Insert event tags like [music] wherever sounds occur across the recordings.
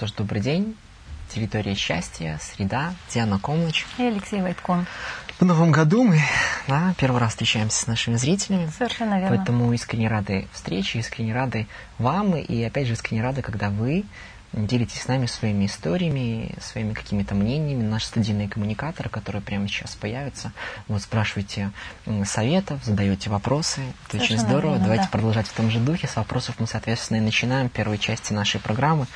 Что ж, добрый день. Территория счастья, среда, Диана Комлыч. И Алексей Войткон. В новом году мы да, первый раз встречаемся с нашими зрителями. Совершенно верно. Поэтому искренне рады встрече, искренне рады вам. И опять же искренне рады, когда вы делитесь с нами своими историями, своими какими-то мнениями. Наши студийные коммуникаторы, которые прямо сейчас появятся, вот спрашиваете советов, задаете вопросы. Это Совершенно очень здорово. верно, Давайте да. продолжать в том же духе. С вопросов мы, соответственно, и начинаем первой части нашей программы,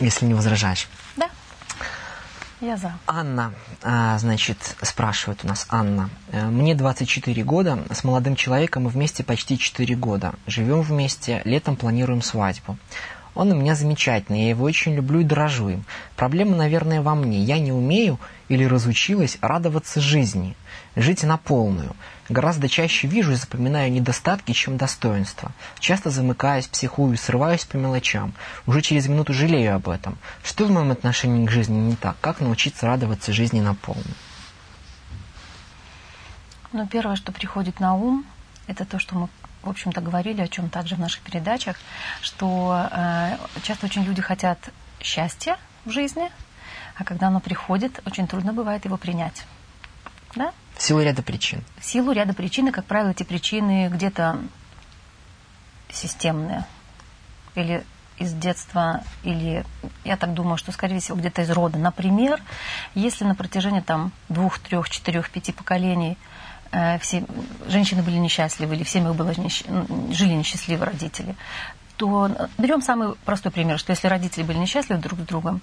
если не возражаешь. Да. Я за. Анна, а, значит, спрашивает у нас Анна. Э, Мне 24 года, с молодым человеком мы вместе почти 4 года. Живем вместе, летом планируем свадьбу. Он у меня замечательный, я его очень люблю и дорожу им. Проблема, наверное, во мне. Я не умею или разучилась радоваться жизни, жить на полную. Гораздо чаще вижу и запоминаю недостатки, чем достоинства. Часто замыкаюсь, психую, срываюсь по мелочам. Уже через минуту жалею об этом. Что в моем отношении к жизни не так? Как научиться радоваться жизни на полную? Ну, первое, что приходит на ум, это то, что мы, в общем-то, говорили, о чем также в наших передачах, что э, часто очень люди хотят счастья в жизни, а когда оно приходит, очень трудно бывает его принять. Да? В силу ряда причин. В силу ряда причин, и, как правило, эти причины где-то системные. Или из детства, или я так думаю, что, скорее всего, где-то из рода. Например, если на протяжении там, двух, трех, четырех, пяти поколений э, все женщины были несчастливы, или в семьях было жили несчастливы родители, то э, берем самый простой пример, что если родители были несчастливы друг с другом,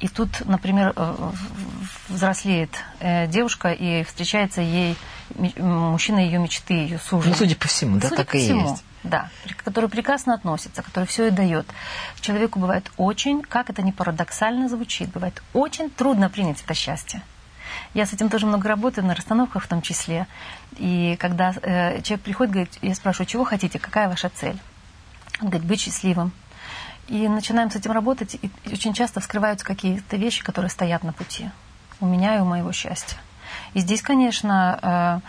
и тут, например, э, взрослеет э, девушка, и встречается ей мужчина ее мечты, ее суженый. Ну, судя по всему, да, Судя так по и всему, есть. Да, который прекрасно относится, который все и дает. Человеку бывает очень, как это не парадоксально звучит, бывает очень трудно принять это счастье. Я с этим тоже много работаю, на расстановках в том числе. И когда э, человек приходит, говорит, я спрашиваю, чего хотите, какая ваша цель? Он говорит, быть счастливым. И начинаем с этим работать, и очень часто вскрываются какие-то вещи, которые стоят на пути. У меня и у моего счастья. И здесь, конечно,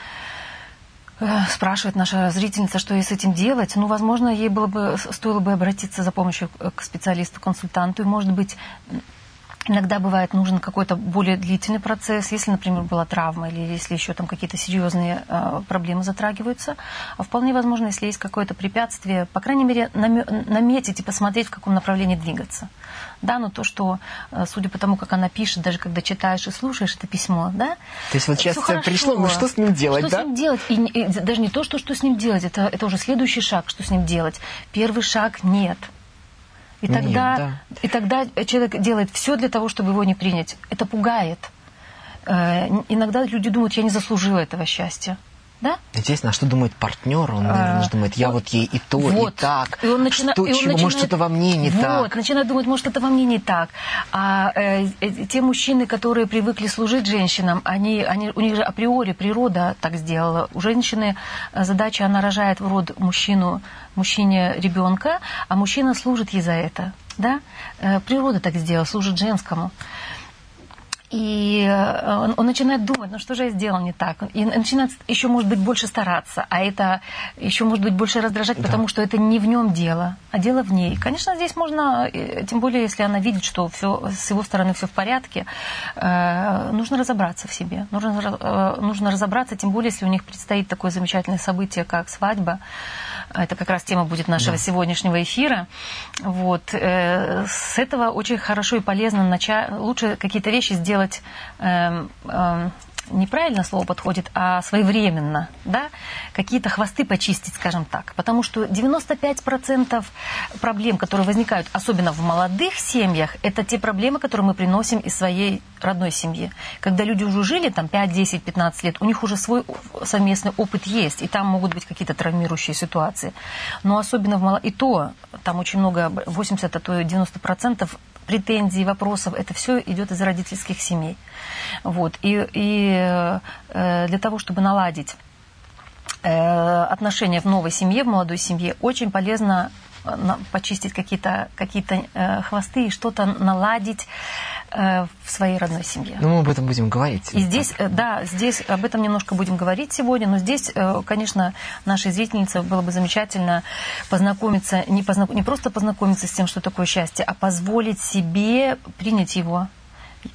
э, э, спрашивает наша зрительница, что ей с этим делать. Ну, возможно, ей было бы, стоило бы обратиться за помощью к специалисту, консультанту. И, может быть, Иногда бывает нужен какой-то более длительный процесс, если, например, была травма или если еще там какие-то серьезные э, проблемы затрагиваются. А вполне возможно, если есть какое-то препятствие, по крайней мере, наметить и посмотреть, в каком направлении двигаться. Да, но то, что, э, судя по тому, как она пишет, даже когда читаешь и слушаешь это письмо, да, То есть вот сейчас хорошо. пришло, ну что с ним делать, что да? с ним делать? И, и даже не то, что, что с ним делать, это, это уже следующий шаг, что с ним делать. Первый шаг нет. И Нет, тогда, да. и тогда человек делает все для того, чтобы его не принять. Это пугает. Э, Иногда люди думают, я не заслужила этого счастья. Да? Естественно, а что думает партнер? Он, наверное, А, думает, я вот ей и то, и Вот. так. И он начина- Что, и он чего, может, начинает- что-то во мне не вот, так. начинает думать, может, это во мне не так. А э, э, те мужчины, которые привыкли служить женщинам, они, они, у них же априори природа так сделала. У женщины э, задача, она рожает в род мужчину, мужчине ребенка, а мужчина служит ей за это. Да? Э, Природа так сделала, служит женскому. И э, он, он начинает думать, ну что же я сделал не так? И начинает еще, может быть, больше стараться, а это еще, может быть, больше раздражать, Да. потому что это не в нем дело, а дело в ней. Конечно, здесь можно, э, тем более, если она видит, что все, с его стороны все в порядке, э, нужно разобраться в себе. Нужно, э, нужно разобраться, тем более, если у них предстоит такое замечательное событие, как свадьба. Это как раз тема будет нашего Да. сегодняшнего эфира. Вот. э, С этого очень хорошо и полезно начать. Лучше какие-то вещи сделать эм, эм, неправильно слово подходит, а своевременно, да, какие-то хвосты почистить, скажем так. Потому что 95% проблем, которые возникают, особенно в молодых семьях, это те проблемы, которые мы приносим из своей родной семьи. Когда люди уже жили там 5, 10, 15 лет, у них уже свой совместный опыт есть, и там могут быть какие-то травмирующие ситуации. Но особенно в мало... И то, там очень много, 80, а то и 90% претензий, вопросов, это все идет из родительских семей. Вот. И, и э, для того, чтобы наладить э, отношения в новой семье, в молодой семье, очень полезно почистить какие-то какие хвосты и что-то наладить в своей родной семье. Ну, мы об этом будем говорить. И здесь, так. да, здесь об этом немножко будем говорить сегодня, но здесь, конечно, нашей зрительнице было бы замечательно познакомиться, не, познак... не просто познакомиться с тем, что такое счастье, а позволить себе принять его,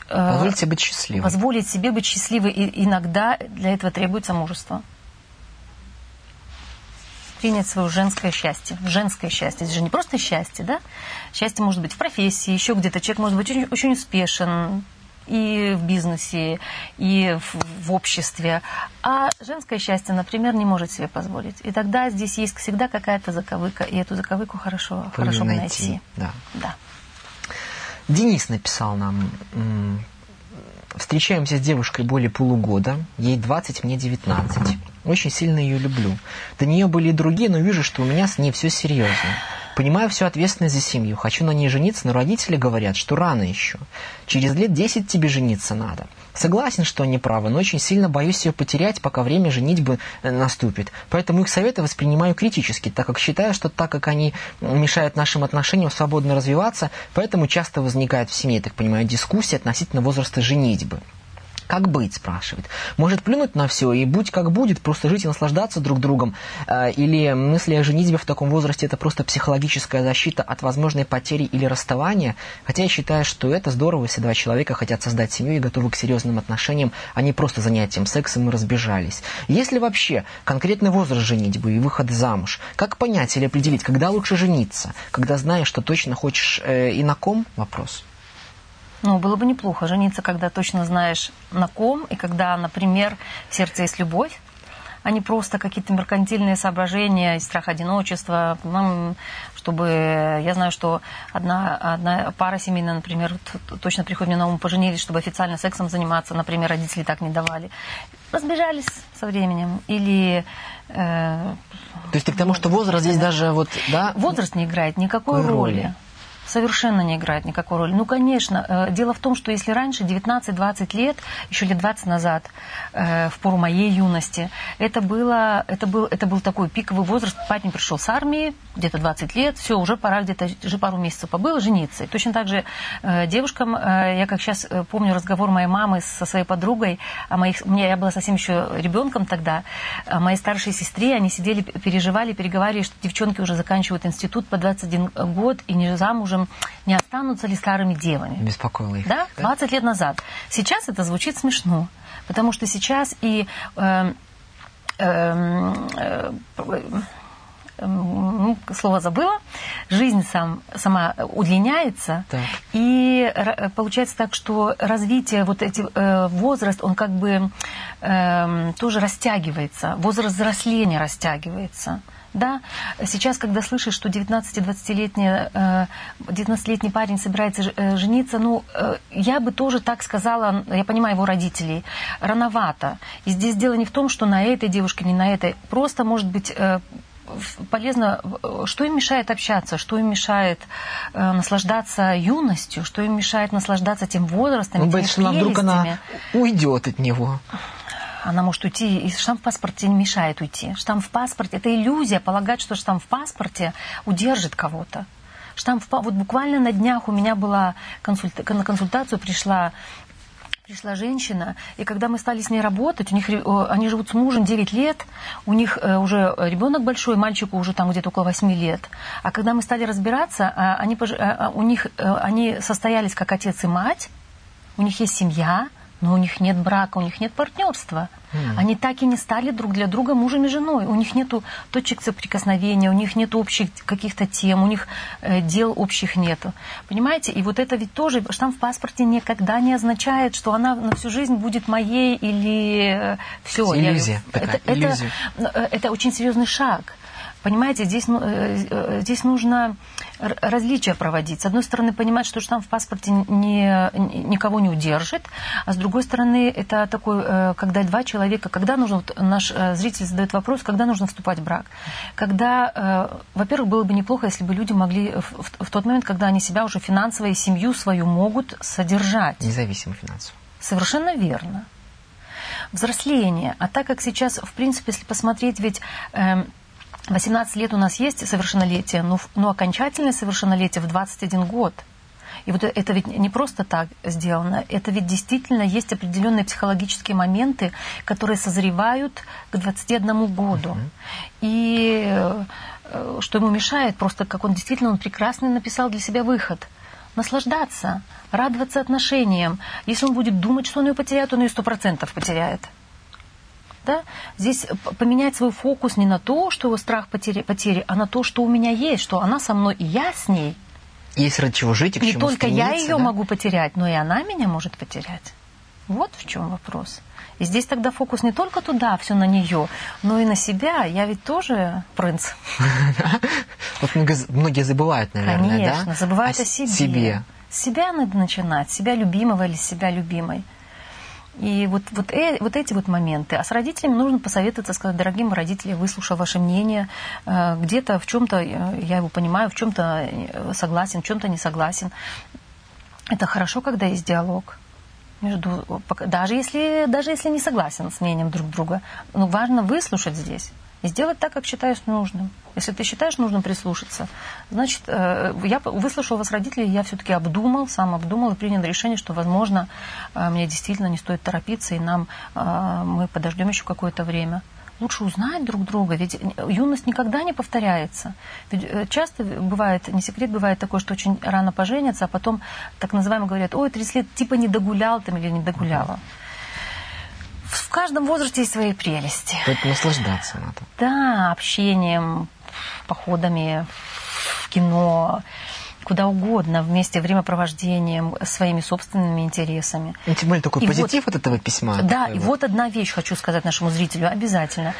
Позволить себе быть счастливой. Позволить себе быть счастливой. И иногда для этого требуется мужество. Принять свое женское счастье. Женское счастье. Это же не просто счастье, да? Счастье может быть в профессии, еще где-то. Человек может быть очень, очень успешен, и в бизнесе, и в, в обществе. А женское счастье, например, не может себе позволить. И тогда здесь есть всегда какая-то заковыка, и эту заковыку хорошо, хорошо найти. найти. Да. да. Денис написал нам, встречаемся с девушкой более полугода, ей 20, мне 19. Очень сильно ее люблю. До нее были и другие, но вижу, что у меня с ней все серьезно. Понимаю всю ответственность за семью. Хочу на ней жениться, но родители говорят, что рано еще. Через лет 10 тебе жениться надо. Согласен, что они правы, но очень сильно боюсь ее потерять, пока время женитьбы э, наступит. Поэтому их советы воспринимаю критически, так как считаю, что так как они мешают нашим отношениям свободно развиваться, поэтому часто возникает в семье, так понимаю, дискуссии относительно возраста женитьбы. Как быть, спрашивает. Может плюнуть на все и будь как будет, просто жить и наслаждаться друг другом? Э, или мысли о женитьбе в таком возрасте это просто психологическая защита от возможной потери или расставания? Хотя я считаю, что это здорово, если два человека хотят создать семью и готовы к серьезным отношениям, а не просто занятием сексом и разбежались. Есть ли вообще конкретный возраст женитьбы и выход замуж? Как понять или определить, когда лучше жениться? Когда знаешь, что точно хочешь э, и на ком? Вопрос. Ну, было бы неплохо жениться, когда точно знаешь на ком, и когда, например, в сердце есть любовь, а не просто какие-то меркантильные соображения, страх одиночества, чтобы... Я знаю, что одна, одна пара семейная, например, точно приходит мне на ум, поженились, чтобы официально сексом заниматься, например, родители так не давали. Разбежались со временем. Или... Э, То есть ты к тому, что возраст здесь даже вот... Да, возраст не играет никакой роли. роли совершенно не играет никакой роли. Ну, конечно, э, дело в том, что если раньше, 19-20 лет, еще лет 20 назад, э, в пору моей юности, это, было, это, был, это был такой пиковый возраст. Парень пришел с армии, где-то 20 лет, все, уже пора где-то, уже пару месяцев побыл, жениться. И точно так же э, девушкам, я как сейчас помню разговор моей мамы со своей подругой, о моих, мне, я была совсем еще ребенком тогда, о моей старшей сестре, они сидели, переживали, переговаривали, что девчонки уже заканчивают институт по 21 год и не замужем, скажем, не останутся ли старыми девами. Беспокоило их. Да? 20 лет назад. Сейчас это звучит смешно, потому что сейчас и... Э, э, э, ну, слово забыла, жизнь сам, сама удлиняется, так. и получается так, что развитие, вот эти, э, возраст, он как бы э, тоже растягивается, возраст взросления растягивается. Да, сейчас, когда слышишь, что 19-20-летний 19 парень собирается э, жениться, ну, э, я бы тоже так сказала, я понимаю его родителей, рановато. И здесь дело не в том, что на этой девушке, не на этой. Просто, может быть, э, полезно, что им мешает общаться, что им мешает э, наслаждаться юностью, что им мешает наслаждаться тем возрастом, ну, теми что вдруг она уйдет от него она может уйти, и штамп в паспорте не мешает уйти. Штамп в паспорте – это иллюзия, полагать, что штамп в паспорте удержит кого-то. Штамп в, вот буквально на днях у меня была консульта, на консультацию пришла пришла женщина, и когда мы стали с ней работать, у них, они живут с мужем 9 лет, у них э, уже ребенок большой, мальчику уже там где-то около 8 лет. А когда мы стали разбираться, а, они, а, у них, э, они состоялись как отец и мать, у них есть семья, но у них нет брака, у них нет партнерства. Mm. Они так и не стали друг для друга мужем и женой. У них нет точек соприкосновения, у них нет общих каких-то тем, у них э, дел общих нету. Понимаете? И вот это ведь тоже штамп в паспорте никогда не означает, что она на всю жизнь будет моей или э, все. Иллюзия. Я, такая, это, иллюзия. Это, это очень серьезный шаг. Понимаете, здесь, ну, э, э, здесь нужно различия проводить. С одной стороны, понимать, что штамп в паспорте не, никого не удержит, а с другой стороны, это такой, э, когда два человека, когда нужно, вот наш зритель задает вопрос, когда нужно вступать в брак. Когда, во-первых, было бы неплохо, если бы люди могли в, в тот момент, когда они себя уже финансово и семью свою могут содержать. Независимо финансово. Совершенно верно. Взросление. А так как сейчас, в принципе, если посмотреть, ведь... Э, 18 лет у нас есть совершеннолетие, но, но окончательное совершеннолетие в 21 год. И вот это ведь не просто так сделано, это ведь действительно есть определенные психологические моменты, которые созревают к 21 году. Uh-huh. И э, что ему мешает, просто как он действительно он прекрасно написал для себя выход. Наслаждаться, радоваться отношениям. Если он будет думать, что он ее потеряет, он ее сто процентов потеряет да, здесь поменять свой фокус не на то, что его страх потери, потери, а на то, что у меня есть, что она со мной, и я с ней. Есть ради чего жить и к Не чему только я ее да? могу потерять, но и она меня может потерять. Вот в чем вопрос. И здесь тогда фокус не только туда, все на нее, но и на себя. Я ведь тоже принц. [laughs] Вот многие забывают, наверное, да? Конечно, забывают о себе. Себя надо начинать, себя любимого или себя любимой. И вот, вот, э, вот эти вот моменты. А с родителями нужно посоветоваться, сказать, дорогие родители, выслушав ваше мнение, э, где-то в чем-то э, я его понимаю, в чем-то э, согласен, в чем-то не согласен. Это хорошо, когда есть диалог. Между, даже, если, даже если не согласен с мнением друг друга. Но важно выслушать здесь сделать так, как считаешь нужным. Если ты считаешь нужным прислушаться, значит, э, я выслушал вас, родителей, я все-таки обдумал, сам обдумал и принял решение, что, возможно, э, мне действительно не стоит торопиться, и нам э, мы подождем еще какое-то время. Лучше узнать друг друга, ведь юность никогда не повторяется. Ведь часто бывает, не секрет, бывает такое, что очень рано поженятся, а потом так называемо говорят, ой, 30 лет типа не догулял там или не догуляла в каждом возрасте есть свои прелести. Тут наслаждаться надо. Да, общением, походами в кино, куда угодно, вместе времяпровождением, своими собственными интересами. И тем более такой и позитив вот, от этого письма. Да, и вот. вот одна вещь хочу сказать нашему зрителю обязательно.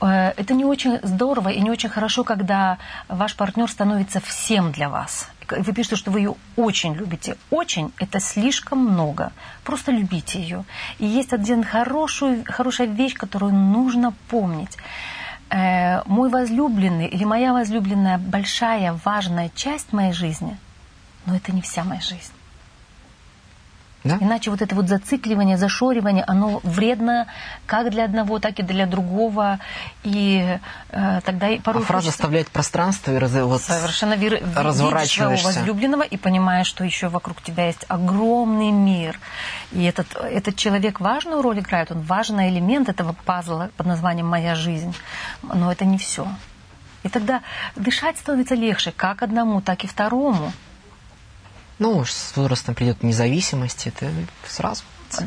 Э, это не очень здорово и не очень хорошо, когда ваш партнер становится всем для вас. Вы пишете, что вы ее очень любите. Очень – это слишком много. Просто любите ее. И есть один хорошую, хорошая вещь, которую нужно помнить э, мой возлюбленный или моя возлюбленная большая, важная часть моей жизни, но это не вся моя жизнь. Да? Иначе вот это вот зацикливание, зашоривание, оно вредно как для одного, так и для другого. И э, тогда и порой... А фраза хочется... оставляет пространство и раз... вот Совершенно вер... разворачиваешься. своего возлюбленного и понимаешь, что еще вокруг тебя есть огромный мир. И этот, этот человек важную роль играет, он важный элемент этого пазла под названием «Моя жизнь». Но это не все. И тогда дышать становится легче как одному, так и второму. Ну, с возрастом придет независимость, это сразу.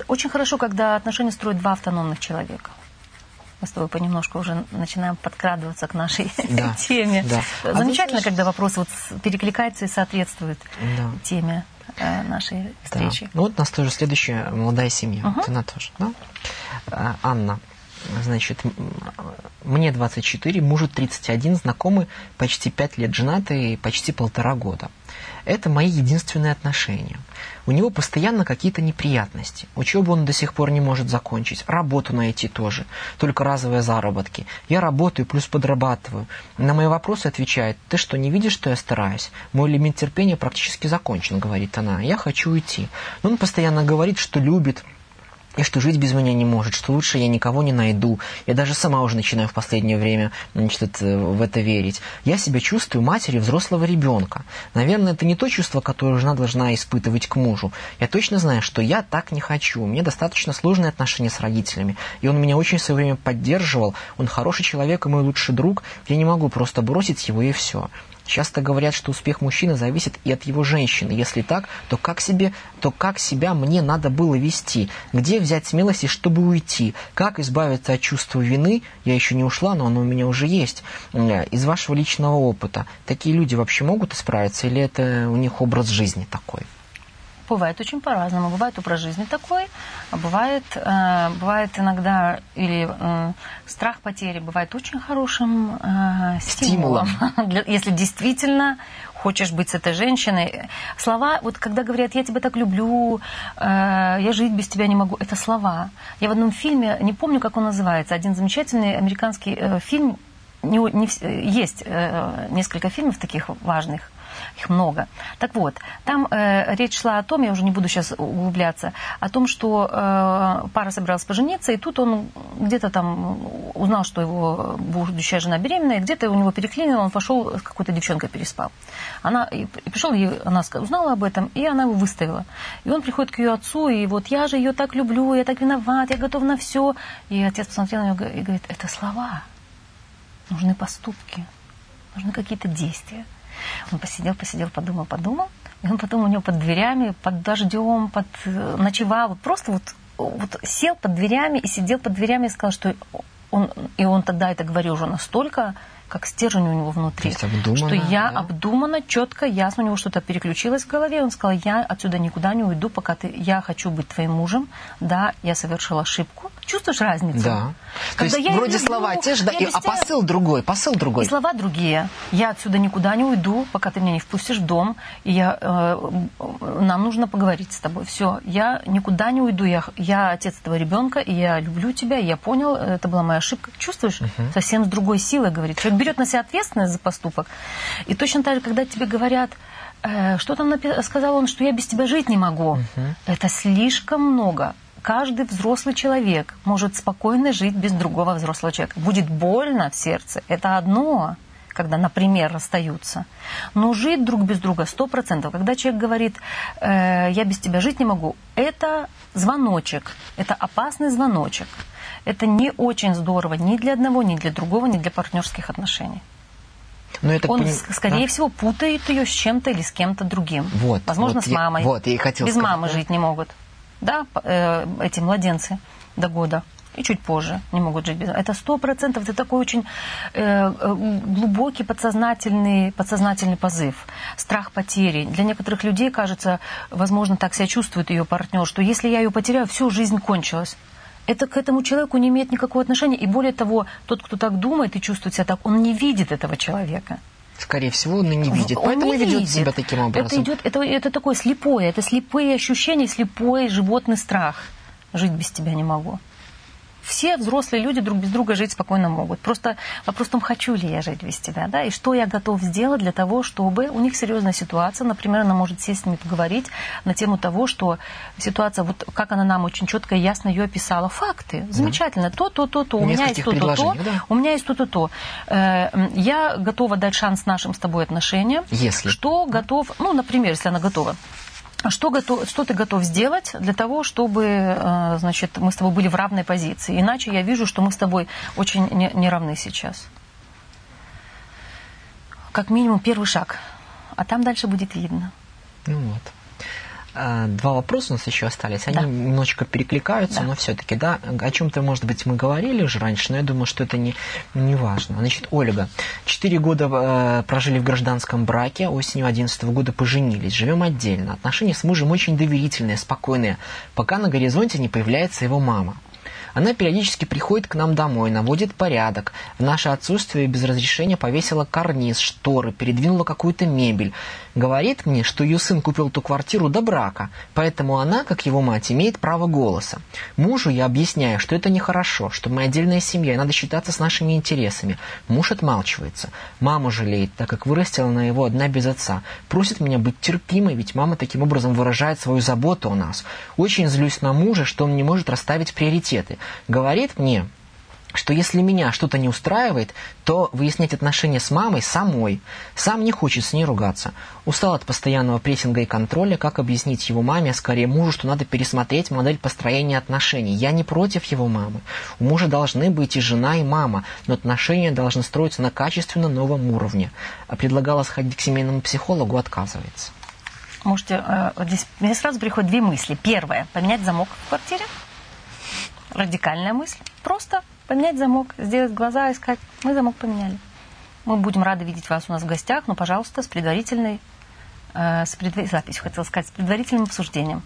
Очень хорошо, когда отношения строят два автономных человека. Мы с тобой понемножку уже начинаем подкрадываться к нашей да, [laughs] теме. Да. А Замечательно, а когда вопрос вот перекликается и соответствует да. теме э, нашей встречи. Да. Ну вот у нас тоже следующая молодая семья. Угу. Она тоже, да? А, Анна. Значит, мне 24, мужу 31, знакомы почти 5 лет женаты почти полтора года. Это мои единственные отношения. У него постоянно какие-то неприятности. Учебу он до сих пор не может закончить. Работу найти тоже. Только разовые заработки. Я работаю, плюс подрабатываю. На мои вопросы отвечает, ты что, не видишь, что я стараюсь? Мой лимит терпения практически закончен, говорит она. Я хочу уйти. Но он постоянно говорит, что любит, и что жить без меня не может, что лучше я никого не найду. Я даже сама уже начинаю в последнее время значит, в это верить. Я себя чувствую матерью взрослого ребенка. Наверное, это не то чувство, которое жена должна испытывать к мужу. Я точно знаю, что я так не хочу. У меня достаточно сложные отношения с родителями. И он меня очень в свое время поддерживал. Он хороший человек и мой лучший друг. Я не могу просто бросить его и все. Часто говорят, что успех мужчины зависит и от его женщины. Если так, то как, себе, то как себя мне надо было вести? Где взять смелости, чтобы уйти? Как избавиться от чувства вины? Я еще не ушла, но оно у меня уже есть. Из вашего личного опыта. Такие люди вообще могут исправиться или это у них образ жизни такой? Бывает очень по-разному. Бывает образ жизни такой, а бывает, э, бывает иногда или э, страх потери бывает очень хорошим э, стимулом. стимулом. [laughs] Для, если действительно хочешь быть с этой женщиной. Слова, вот когда говорят, я тебя так люблю, э, я жить без тебя не могу, это слова. Я в одном фильме, не помню, как он называется, один замечательный американский э, фильм, не, не, есть э, несколько фильмов таких важных, Их много. Так вот, там э, речь шла о том, я уже не буду сейчас углубляться, о том, что э, пара собиралась пожениться, и тут он где-то там узнал, что его будущая жена беременная, где-то у него переклинило, он пошел с какой-то девчонкой переспал. Она и пришел, и она узнала об этом, и она его выставила. И он приходит к ее отцу, и вот я же ее так люблю, я так виноват, я готов на все. И отец посмотрел на нее и говорит, это слова. Нужны поступки, нужны какие-то действия. Он посидел, посидел, подумал, подумал. И он потом у него под дверями, под дождем, под э, ночевал, просто вот, вот сел под дверями и сидел под дверями и сказал, что он, и он тогда это говорил уже настолько как стержень у него внутри. То есть обдуманно, что я да? обдуманно, четко, ясно, у него что-то переключилось в голове. Он сказал, я отсюда никуда не уйду, пока ты, я хочу быть твоим мужем. Да, я совершил ошибку. Чувствуешь разницу? Да. Когда То есть я вроде люблю, слова те же, да, и- а посыл другой, посыл другой. И слова другие. Я отсюда никуда не уйду, пока ты меня не впустишь в дом. И я, э, нам нужно поговорить с тобой. Все, я никуда не уйду. Я, я отец этого ребенка, и я люблю тебя. И я понял, это была моя ошибка. Чувствуешь? Совсем с другой силой говорит. Человек берет на себя ответственность за поступок. И точно так же, когда тебе говорят, э, что там сказал он, что я без тебя жить не могу. Это слишком много. Каждый взрослый человек может спокойно жить без другого взрослого человека. Будет больно в сердце. Это одно, когда, например, расстаются. Но жить друг без друга сто процентов. Когда человек говорит, э, я без тебя жить не могу, это звоночек, это опасный звоночек. Это не очень здорово ни для одного, ни для другого, ни для партнерских отношений. Но я так Он, с- скорее да. всего, путает ее с чем-то или с кем-то другим. Вот, Возможно, вот с я- мамой. вот, я и хотел Без сказать, мамы да. жить не могут. Да, э, эти младенцы до года. И чуть позже не могут жить без... Это сто процентов, это такой очень э, э, глубокий подсознательный, подсознательный позыв. Страх потери. Для некоторых людей, кажется, возможно, так себя чувствует ее партнер, что если я ее потеряю, всю жизнь кончилась. Это к этому человеку не имеет никакого отношения. И более того, тот, кто так думает и чувствует себя так, он не видит этого человека. Скорее всего, он и не видит. Он Поэтому не и ведет видит. себя таким образом. Это, идет, это, это такое слепое, это слепые ощущения, слепой животный страх. Жить без тебя не могу. Все взрослые люди друг без друга жить спокойно могут. Просто вопрос в том, хочу ли я жить без тебя, да, и что я готов сделать для того, чтобы у них серьезная ситуация, например, она может сесть с ними поговорить на тему того, что ситуация, вот как она нам очень четко и ясно ее описала, факты, замечательно, то, то, то, то, у меня есть то, то, то, предложениях, да. у меня есть то. Э, м, Я готова дать шанс нашим с тобой отношениям. Если. Что готов, ну, например, если она готова. А Что, готов, что ты готов сделать для того, чтобы э, значит, мы с тобой были в равной позиции? Иначе я вижу, что мы с тобой очень не, не равны сейчас. Как минимум первый шаг. А там дальше будет видно. Ну вот. А, Два вопроса у нас еще остались. Они Да. немножечко перекликаются, Да. но все-таки, да, о чем-то, может быть, мы говорили уже раньше, но я думаю, что это не, не важно. Значит, Ольга, четыре года э, прожили в гражданском браке, осенью 11 года поженились, живем отдельно. Отношения с мужем очень доверительные, спокойные, пока на горизонте не появляется его мама. Она периодически приходит к нам домой, наводит порядок. В наше отсутствие без разрешения повесила карниз, шторы, передвинула какую-то мебель. Говорит мне, что ее сын купил ту квартиру до брака, поэтому она, как его мать, имеет право голоса. Мужу я объясняю, что это нехорошо, что мы отдельная семья, и надо считаться с нашими интересами. Муж отмалчивается. Маму жалеет, так как вырастила на его одна без отца. Просит меня быть терпимой, ведь мама таким образом выражает свою заботу о нас. Очень злюсь на мужа, что он не может расставить приоритеты. Говорит мне, что если меня что-то не устраивает, то выяснять отношения с мамой самой. Сам не хочет с ней ругаться. Устал от постоянного прессинга и контроля, как объяснить его маме, а скорее мужу, что надо пересмотреть модель построения отношений. Я не против его мамы. У мужа должны быть и жена, и мама, но отношения должны строиться на качественно новом уровне. А предлагала сходить к семейному психологу, отказывается. Можете, э, здесь мне сразу приходят две мысли. Первое, поменять замок в квартире. Радикальная мысль. Просто поменять замок, сделать глаза и сказать, мы замок поменяли. Мы будем рады видеть вас у нас в гостях, но, пожалуйста, с предварительной э, с предва- запись, хотела сказать, с предварительным обсуждением,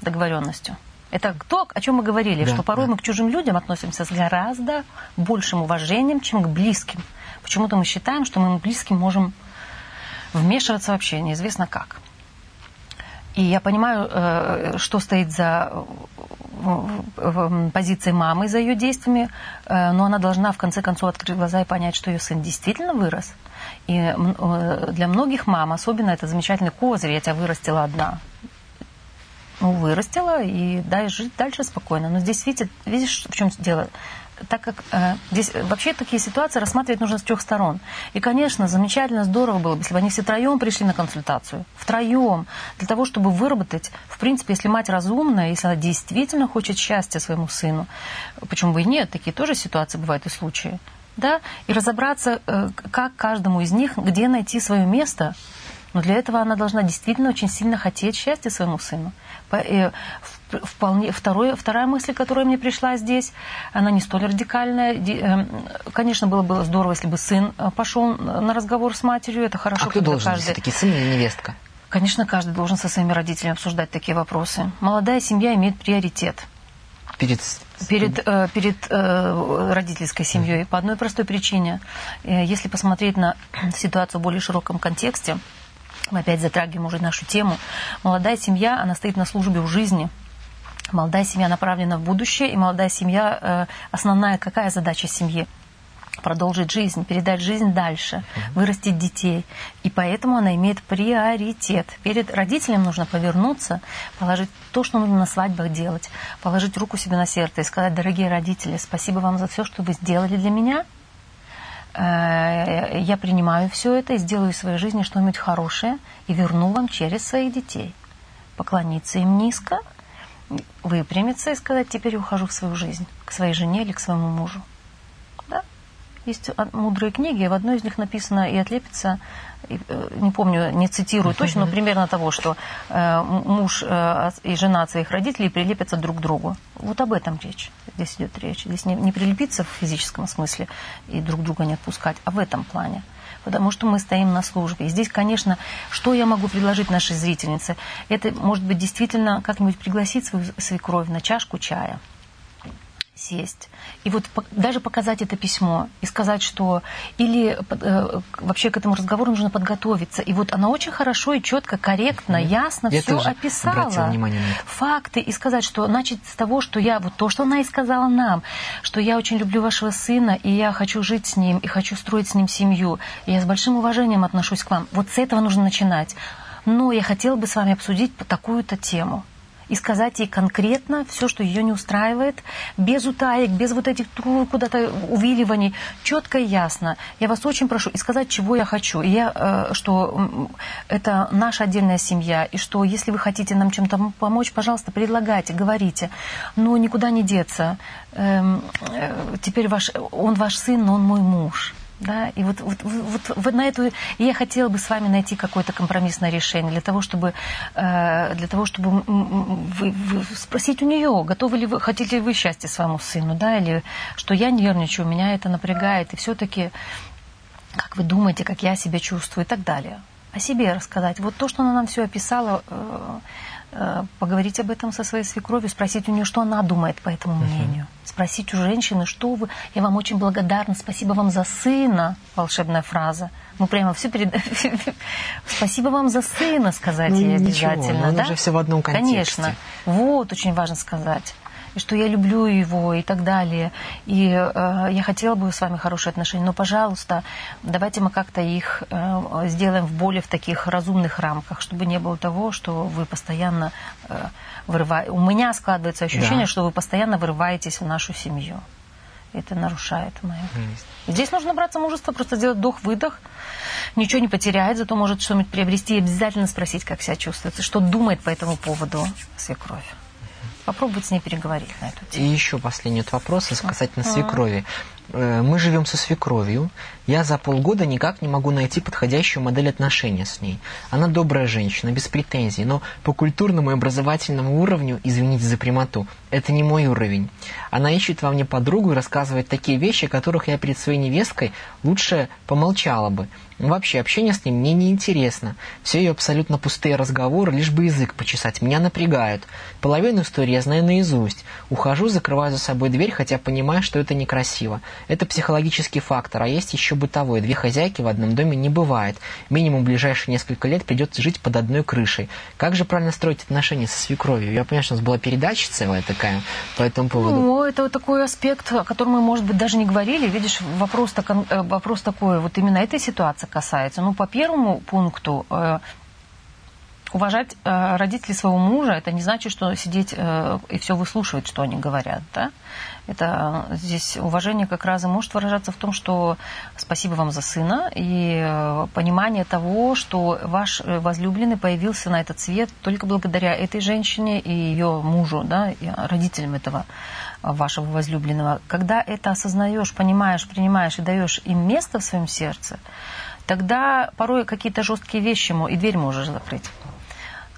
договоренностью. Это то, о чем мы говорили, Да, что порой да. мы к чужим людям относимся с гораздо большим уважением, чем к близким. Почему-то мы считаем, что мы к близким можем вмешиваться вообще неизвестно как. И я понимаю, э, что стоит за позицией мамы, за ее действиями, э, но она должна в конце концов открыть глаза и понять, что ее сын действительно вырос. И э, для многих мам особенно это замечательный козырь, я тебя вырастила одна. Ну, вырастила и дай жить дальше спокойно. Но здесь, видите, видишь, в чем дело? Так как э, здесь вообще такие ситуации рассматривать нужно с трех сторон. И, конечно, замечательно, здорово было бы, если бы они все троем пришли на консультацию. Втроем. Для того, чтобы выработать, в принципе, если мать разумная, если она действительно хочет счастья своему сыну, почему бы и нет, такие тоже ситуации бывают и случаи. Да? И разобраться, э, как каждому из них, где найти свое место. Но для этого она должна действительно очень сильно хотеть счастья своему сыну. Э, вполне, второе, вторая мысль, которая мне пришла здесь, она не столь радикальная. Эм, конечно, было бы здорово, если бы сын э, пошел на разговор с матерью. Это хорошо. А кто должен каждый... все-таки, сын или невестка? Конечно, каждый должен со своими родителями обсуждать такие вопросы. Молодая семья имеет приоритет. Перед перед, э, перед э, родительской семьей по одной простой причине. Если посмотреть на [clears throat] ситуацию в более широком контексте, мы опять затрагиваем уже нашу тему. Молодая семья, она стоит на службе у жизни. Молодая семья направлена в будущее, и молодая семья, э, основная какая задача семьи? продолжить жизнь, передать жизнь дальше, вырастить детей. И поэтому она имеет приоритет. Перед родителем нужно повернуться, положить то, что нужно на свадьбах делать, положить руку себе на сердце и сказать, дорогие родители, спасибо вам за все, что вы сделали для меня. Э, я принимаю все это и сделаю в своей жизни что-нибудь хорошее и верну вам через своих детей. Поклониться им низко – выпрямиться и сказать, теперь ухожу в свою жизнь, к своей жене или к своему мужу. Да? Есть мудрые книги, в одной из них написано «И отлепится», э, не помню, не цитирую точно, но примерно того, что э, муж э, и жена от своих родителей прилепятся друг к другу. Вот об этом речь. Здесь идет речь. Здесь не, не прилепиться в физическом смысле и друг друга не отпускать, а в этом плане потому что мы стоим на службе. И здесь, конечно, что я могу предложить нашей зрительнице? Это, может быть, действительно как-нибудь пригласить свою свекровь на чашку чая сесть. И вот даже показать это письмо и сказать, что или э, вообще к этому разговору нужно подготовиться. И вот она очень хорошо и четко, корректно, ясно я все описала. Факты. И сказать, что начать с того, что я, вот то, что она и сказала нам, что я очень люблю вашего сына, и я хочу жить с ним, и хочу строить с ним семью. И я с большим уважением отношусь к вам. Вот с этого нужно начинать. Но я хотела бы с вами обсудить такую-то тему и сказать ей конкретно все, что ее не устраивает, без утаек, без вот этих куда-то увиливаний, четко и ясно. Я вас очень прошу и сказать, чего я хочу. И я, э, что это наша отдельная семья, и что если вы хотите нам чем-то помочь, пожалуйста, предлагайте, говорите. Но никуда не деться. Эм, э, теперь ваш, он ваш сын, но он мой муж. Да? И вот, вот, вот, вот на эту я хотела бы с вами найти какое-то компромиссное решение для того, чтобы, э, для того, чтобы вы, вы спросить у нее, готовы ли вы, хотите ли вы счастья своему сыну, да, или что я нервничаю, меня это напрягает, и все-таки, как вы думаете, как я себя чувствую и так далее. О себе рассказать. Вот то, что она нам все описала, Э, поговорить об этом со своей свекровью, спросить у нее, что она думает по этому мнению. Uh-huh. Спросить у женщины, что вы... Я вам очень благодарна, спасибо вам за сына, волшебная фраза. Ну, прямо все перед... [laughs] спасибо вам за сына, сказать ну, ей обязательно. Ничего, да? уже все в одном контексте. Конечно. Вот, очень важно сказать что я люблю его и так далее. И э, я хотела бы с вами хорошие отношения, но, пожалуйста, давайте мы как-то их э, сделаем в более в таких разумных рамках, чтобы не было того, что вы постоянно э, вырываете. У меня складывается ощущение, да. что вы постоянно вырываетесь в нашу семью. Это нарушает мое. Здесь нужно браться мужество, просто сделать вдох-выдох, ничего не потерять, зато может что-нибудь приобрести и обязательно спросить, как себя чувствует, что думает по этому поводу свекровь попробовать с ней переговорить на эту тему. И еще последний вот вопрос касательно свекрови. Э, мы живем со свекровью. Я за полгода никак не могу найти подходящую модель отношения с ней. Она добрая женщина, без претензий, но по культурному и образовательному уровню, извините за прямоту, это не мой уровень. Она ищет во мне подругу и рассказывает такие вещи, о которых я перед своей невесткой лучше помолчала бы. Вообще, общение с ним мне не интересно. Все ее абсолютно пустые разговоры, лишь бы язык почесать, меня напрягают. Половину истории я знаю наизусть. Ухожу, закрываю за собой дверь, хотя понимаю, что это некрасиво. Это психологический фактор, а есть еще бытовой. Две хозяйки в одном доме не бывает. Минимум в ближайшие несколько лет придется жить под одной крышей. Как же правильно строить отношения со свекровью? Я понимаю, что у нас была передача целая такая по этому поводу. Ну, это вот такой аспект, о котором мы, может быть, даже не говорили. Видишь, вопрос, так, э, вопрос такой, вот именно этой ситуации касается. Ну, по первому пункту, э, уважать э, родителей своего мужа, это не значит, что сидеть и все выслушивать, что они говорят. Да? Это э, здесь уважение как раз и может выражаться в том, что спасибо вам за сына и э, понимание того, что ваш возлюбленный появился на этот свет только благодаря этой женщине и ее мужу, да, родителям этого вашего возлюбленного. Когда это осознаешь, понимаешь, принимаешь и даешь им место в своем сердце, тогда порой какие-то жесткие вещи и дверь можешь закрыть.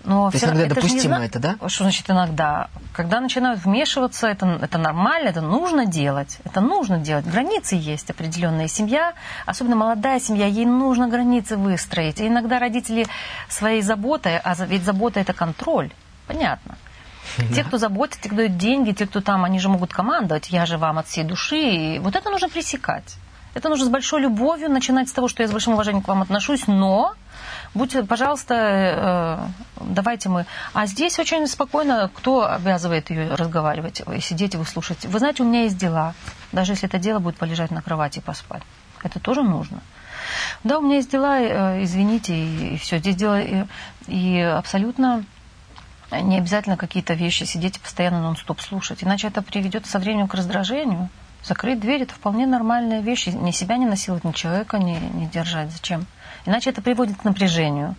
Но То есть иногда это допустимо не, это, да? Что значит иногда? Когда начинают вмешиваться, это, это нормально, это нужно делать. Это нужно делать. Границы есть определенная семья, особенно молодая семья, ей нужно границы выстроить. И иногда родители своей заботой, а ведь забота это контроль, понятно. Да. Те, кто заботится, те, кто дают деньги, те, кто там, они же могут командовать, я же вам от всей души. И вот это нужно пресекать. Это нужно с большой любовью начинать с того, что я с большим уважением к вам отношусь, но будьте, пожалуйста, э, давайте мы. А здесь очень спокойно, кто обязывает ее разговаривать, и сидеть и выслушать. Вы знаете, у меня есть дела. Даже если это дело будет полежать на кровати и поспать. Это тоже нужно. Да, у меня есть дела, э, извините, и, и все. Здесь дело и, и абсолютно не обязательно какие-то вещи сидеть и постоянно нон-стоп слушать. Иначе это приведет со временем к раздражению. Закрыть дверь – это вполне нормальная вещь. Ни себя не насиловать, ни человека не, не держать. Зачем? Иначе это приводит к напряжению.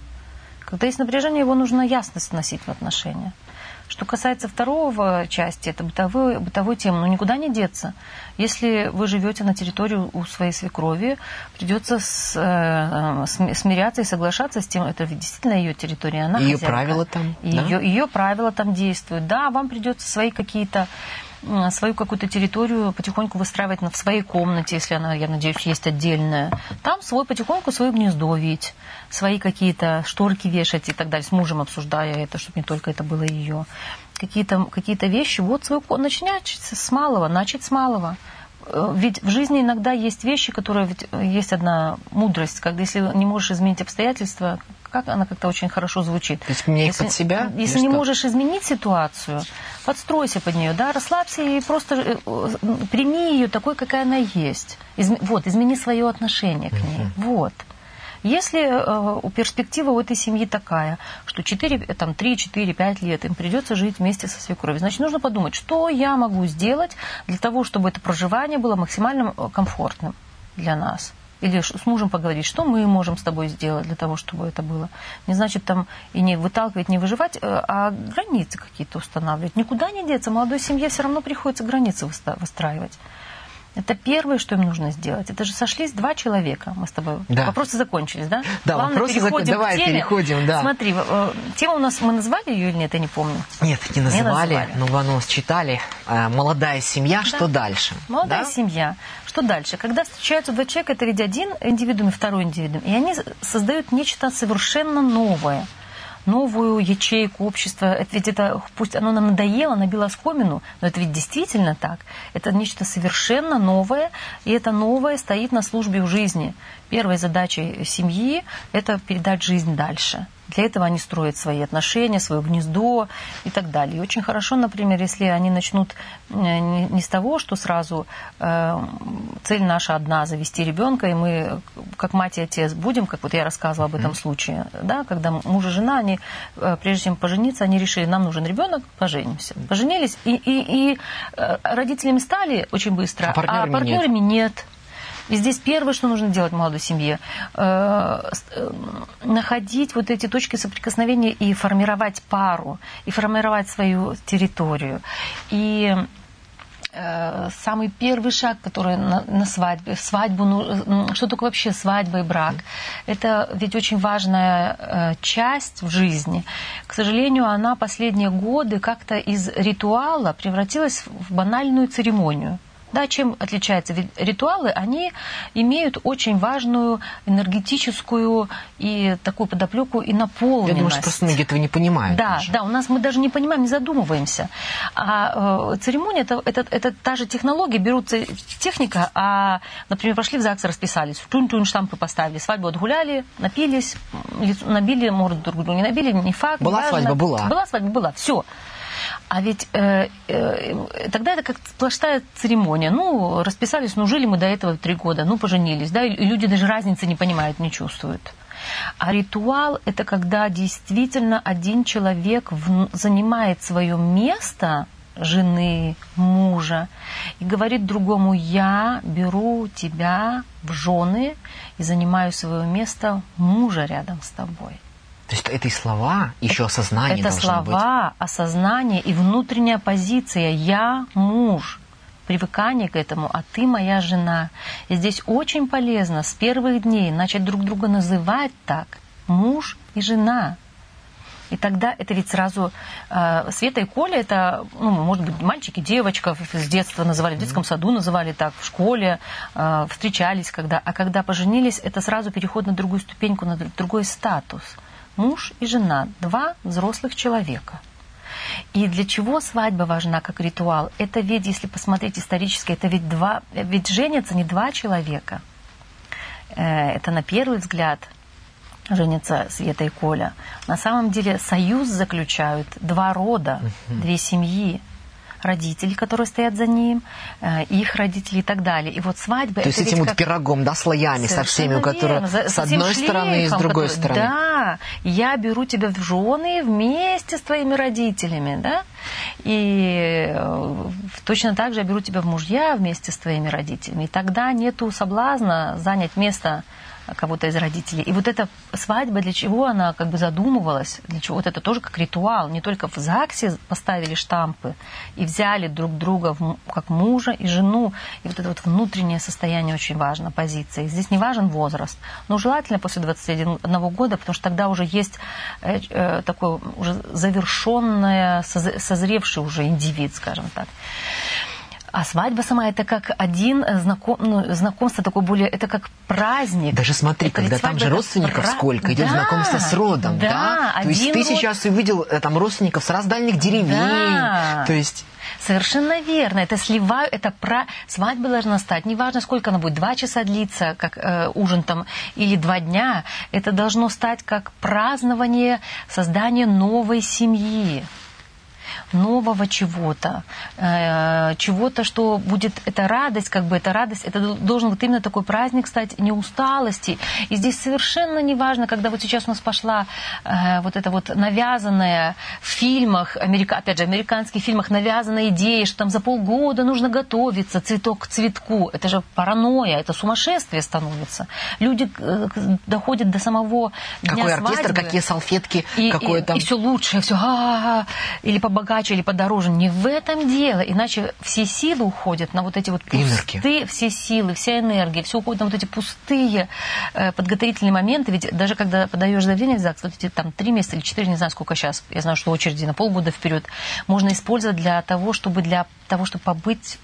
Когда есть напряжение, его нужно ясность носить в отношения. Что касается второго части, это бытовой, бытовой темы, ну никуда не деться. Если вы живете на территории у своей свекрови, придется с, э, смиряться и соглашаться с тем, это действительно ее территория, она ее хозяйка. правила там, и да? ее, ее правила там действуют. Да, вам придется свои какие-то свою какую-то территорию потихоньку выстраивать в своей комнате, если она, я надеюсь, есть отдельная. Там свой потихоньку свое гнездо видеть, свои какие-то шторки вешать и так далее, с мужем обсуждая это, чтобы не только это было ее. Какие-то какие вещи, вот свою начинать с малого, начать с малого. Э, ведь в жизни иногда есть вещи, которые ведь э, есть одна мудрость, когда если не можешь изменить обстоятельства, как она как-то очень хорошо звучит. То есть мне если, под себя? Если не что? можешь изменить ситуацию, подстройся под нее, да, расслабься и просто э, прими ее такой, какая она есть. Из, вот, измени свое отношение к ней. Угу. Вот. Если э, перспектива у этой семьи такая, что 4, там, 3, 4, 5 лет им придется жить вместе со свекровью, значит, нужно подумать, что я могу сделать для того, чтобы это проживание было максимально э, комфортным для нас. Или с мужем поговорить, что мы можем с тобой сделать для того, чтобы это было. Не значит там и не выталкивать, не выживать, э, а границы какие-то устанавливать. Никуда не деться. Молодой семье все равно приходится границы выстраивать. Это первое, что им нужно сделать. Это же сошлись два человека. Мы с тобой да. вопросы закончились, да? Да, Главное, вопросы закончились. Давай переходим, да. Смотри, э, тему у нас мы назвали ее или нет, я не помню. Нет, не называли, не называли. но в анонс читали. Э, молодая семья, да. что дальше? Молодая да? семья. Что дальше? Когда встречаются два человека, это ведь один индивидуум и второй индивидуум, и они создают нечто совершенно новое – новую ячейку общества. Это ведь это, пусть оно нам надоело, набило оскомину, но это ведь действительно так. Это нечто совершенно новое, и это новое стоит на службе в жизни. Первой задачей семьи – это передать жизнь дальше. Для этого они строят свои отношения, свое гнездо и так далее. И очень хорошо, например, если они начнут э, не с того, что сразу э, цель наша одна – завести ребенка, и мы, как мать и отец, будем, как вот я рассказывала об этом случае, да, когда муж и жена, они, э, прежде чем пожениться, они решили, нам нужен ребенок, поженимся. Поженились, и, и, и родителями стали очень быстро, а партнерами, а партнерами нет. нет. И здесь первое, что нужно делать молодой семье, э, э, находить вот эти точки соприкосновения и формировать пару, и формировать свою территорию. И э, самый первый шаг, который на, на свадьбе, свадьбу, ну, что такое вообще свадьба и брак? Это ведь очень важная часть в жизни. К сожалению, она последние годы как-то из ритуала превратилась в банальную церемонию. Да, чем отличается? Ведь ритуалы, они имеют очень важную энергетическую и такую подоплеку и наполненность. Я думаю, что просто многие этого не понимают. Да, даже. да, у нас мы даже не понимаем, не задумываемся. А э, церемония это, это, это та же технология, берутся техника, а, например, пошли в ЗАГС, расписались, в тюнь-тюнь штампы поставили, свадьбу отгуляли, напились, лицо, набили морду друг другу, не набили, не факт. Была не свадьба, была. Была свадьба, была, все. А ведь э, э, тогда это как сплошная церемония. Ну, расписались, ну, жили мы до этого три года, ну, поженились, да, и люди даже разницы не понимают, не чувствуют. А ритуал – это когда действительно один человек в, занимает свое место жены, мужа, и говорит другому, я беру тебя в жены и занимаю свое место мужа рядом с тобой. То есть это и слова, еще осознание Это слова, осознание и внутренняя позиция «я муж», привыкание к этому, а ты моя жена. И здесь очень полезно с первых дней начать друг друга называть так муж и жена. И тогда это ведь сразу э, Света и Коля, это, ну, может быть, мальчики, девочка с детства называли, в детском саду называли так, в школе, э, встречались когда. А когда поженились, это сразу переход на другую ступеньку, на другой статус – муж и жена, два взрослых человека. И для чего свадьба важна как ритуал? Это ведь, если посмотреть исторически, это ведь два, ведь женятся не два человека. Э, это на первый взгляд женятся Света и Коля. На самом деле союз заключают два рода, две семьи родители, которые стоят за ним, э, их родители и так далее. И вот свадьба... То есть этим вот как... пирогом, да, слоями со всеми, у которых с, с одной шлейфом, стороны и с другой который... стороны. Да, я беру тебя в жены вместе с твоими родителями, да, и э, точно так же я беру тебя в мужья вместе с твоими родителями. И тогда нету соблазна занять место кого-то из родителей. И вот эта свадьба, для чего она как бы задумывалась, для чего вот это тоже как ритуал. Не только в ЗАГСе поставили штампы и взяли друг друга в, как мужа и жену. И вот это вот внутреннее состояние очень важно, позиция. И здесь не важен возраст, но желательно после 21 года, потому что тогда уже есть э, э, такой уже завершенное, созревший уже индивид, скажем так. А свадьба сама это как один э, знаком, ну, знакомство такое более, это как праздник. Даже смотри, это когда там же родственников пра... сколько, идет да, знакомство с родом, да? да? То есть ты род... сейчас увидел э, там родственников с раз дальних деревень, да. то есть... Совершенно верно. Это сливаю, это про... Свадьба должна стать, неважно, сколько она будет, два часа длиться, как э, ужин там, или два дня, это должно стать как празднование создания новой семьи нового чего-то, э, чего-то, что будет, это радость, как бы, это радость, это должен вот именно такой праздник стать не усталости. И здесь совершенно не важно, когда вот сейчас у нас пошла э, вот это вот навязанная в фильмах, америка, опять же, американских фильмах навязанная идея, что там за полгода нужно готовиться, цветок к цветку. Это же паранойя, это сумасшествие становится. Люди э, доходят до самого дня Какой свадьбы, оркестр, какие салфетки, и, какое и, там... И все лучше, все, а -а -а, или побогаче побогаче или подороже. Не в этом дело. Иначе все силы уходят на вот эти вот пустые, все силы, вся энергия, все уходит на вот эти пустые э, подготовительные моменты. Ведь даже когда подаешь заявление в ЗАГС, вот эти там три месяца или четыре, не знаю, сколько сейчас, я знаю, что очереди на полгода вперед, можно использовать для того, чтобы для того, чтобы побыть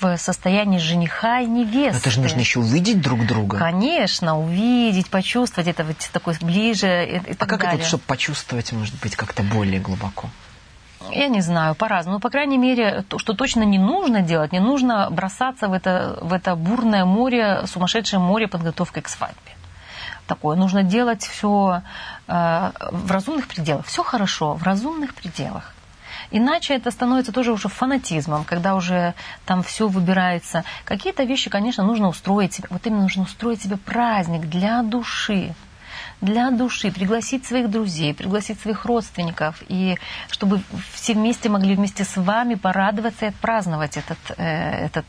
в состоянии жениха и невесты. Но это же нужно еще увидеть друг друга. Конечно, увидеть, почувствовать это вот такой ближе и, и а так как далее. это, чтобы почувствовать, может быть, как-то более глубоко? Я не знаю, по-разному. Но, по крайней мере, то, что точно не нужно делать, не нужно бросаться в это, в это бурное море, сумасшедшее море подготовки к свадьбе. Такое. Нужно делать все э, в разумных пределах. Все хорошо, в разумных пределах. Иначе это становится тоже уже фанатизмом, когда уже там все выбирается. Какие-то вещи, конечно, нужно устроить себе. Вот именно нужно устроить себе праздник для души для души, пригласить своих друзей, пригласить своих родственников, и чтобы все вместе могли вместе с вами порадоваться и отпраздновать этот, э, этот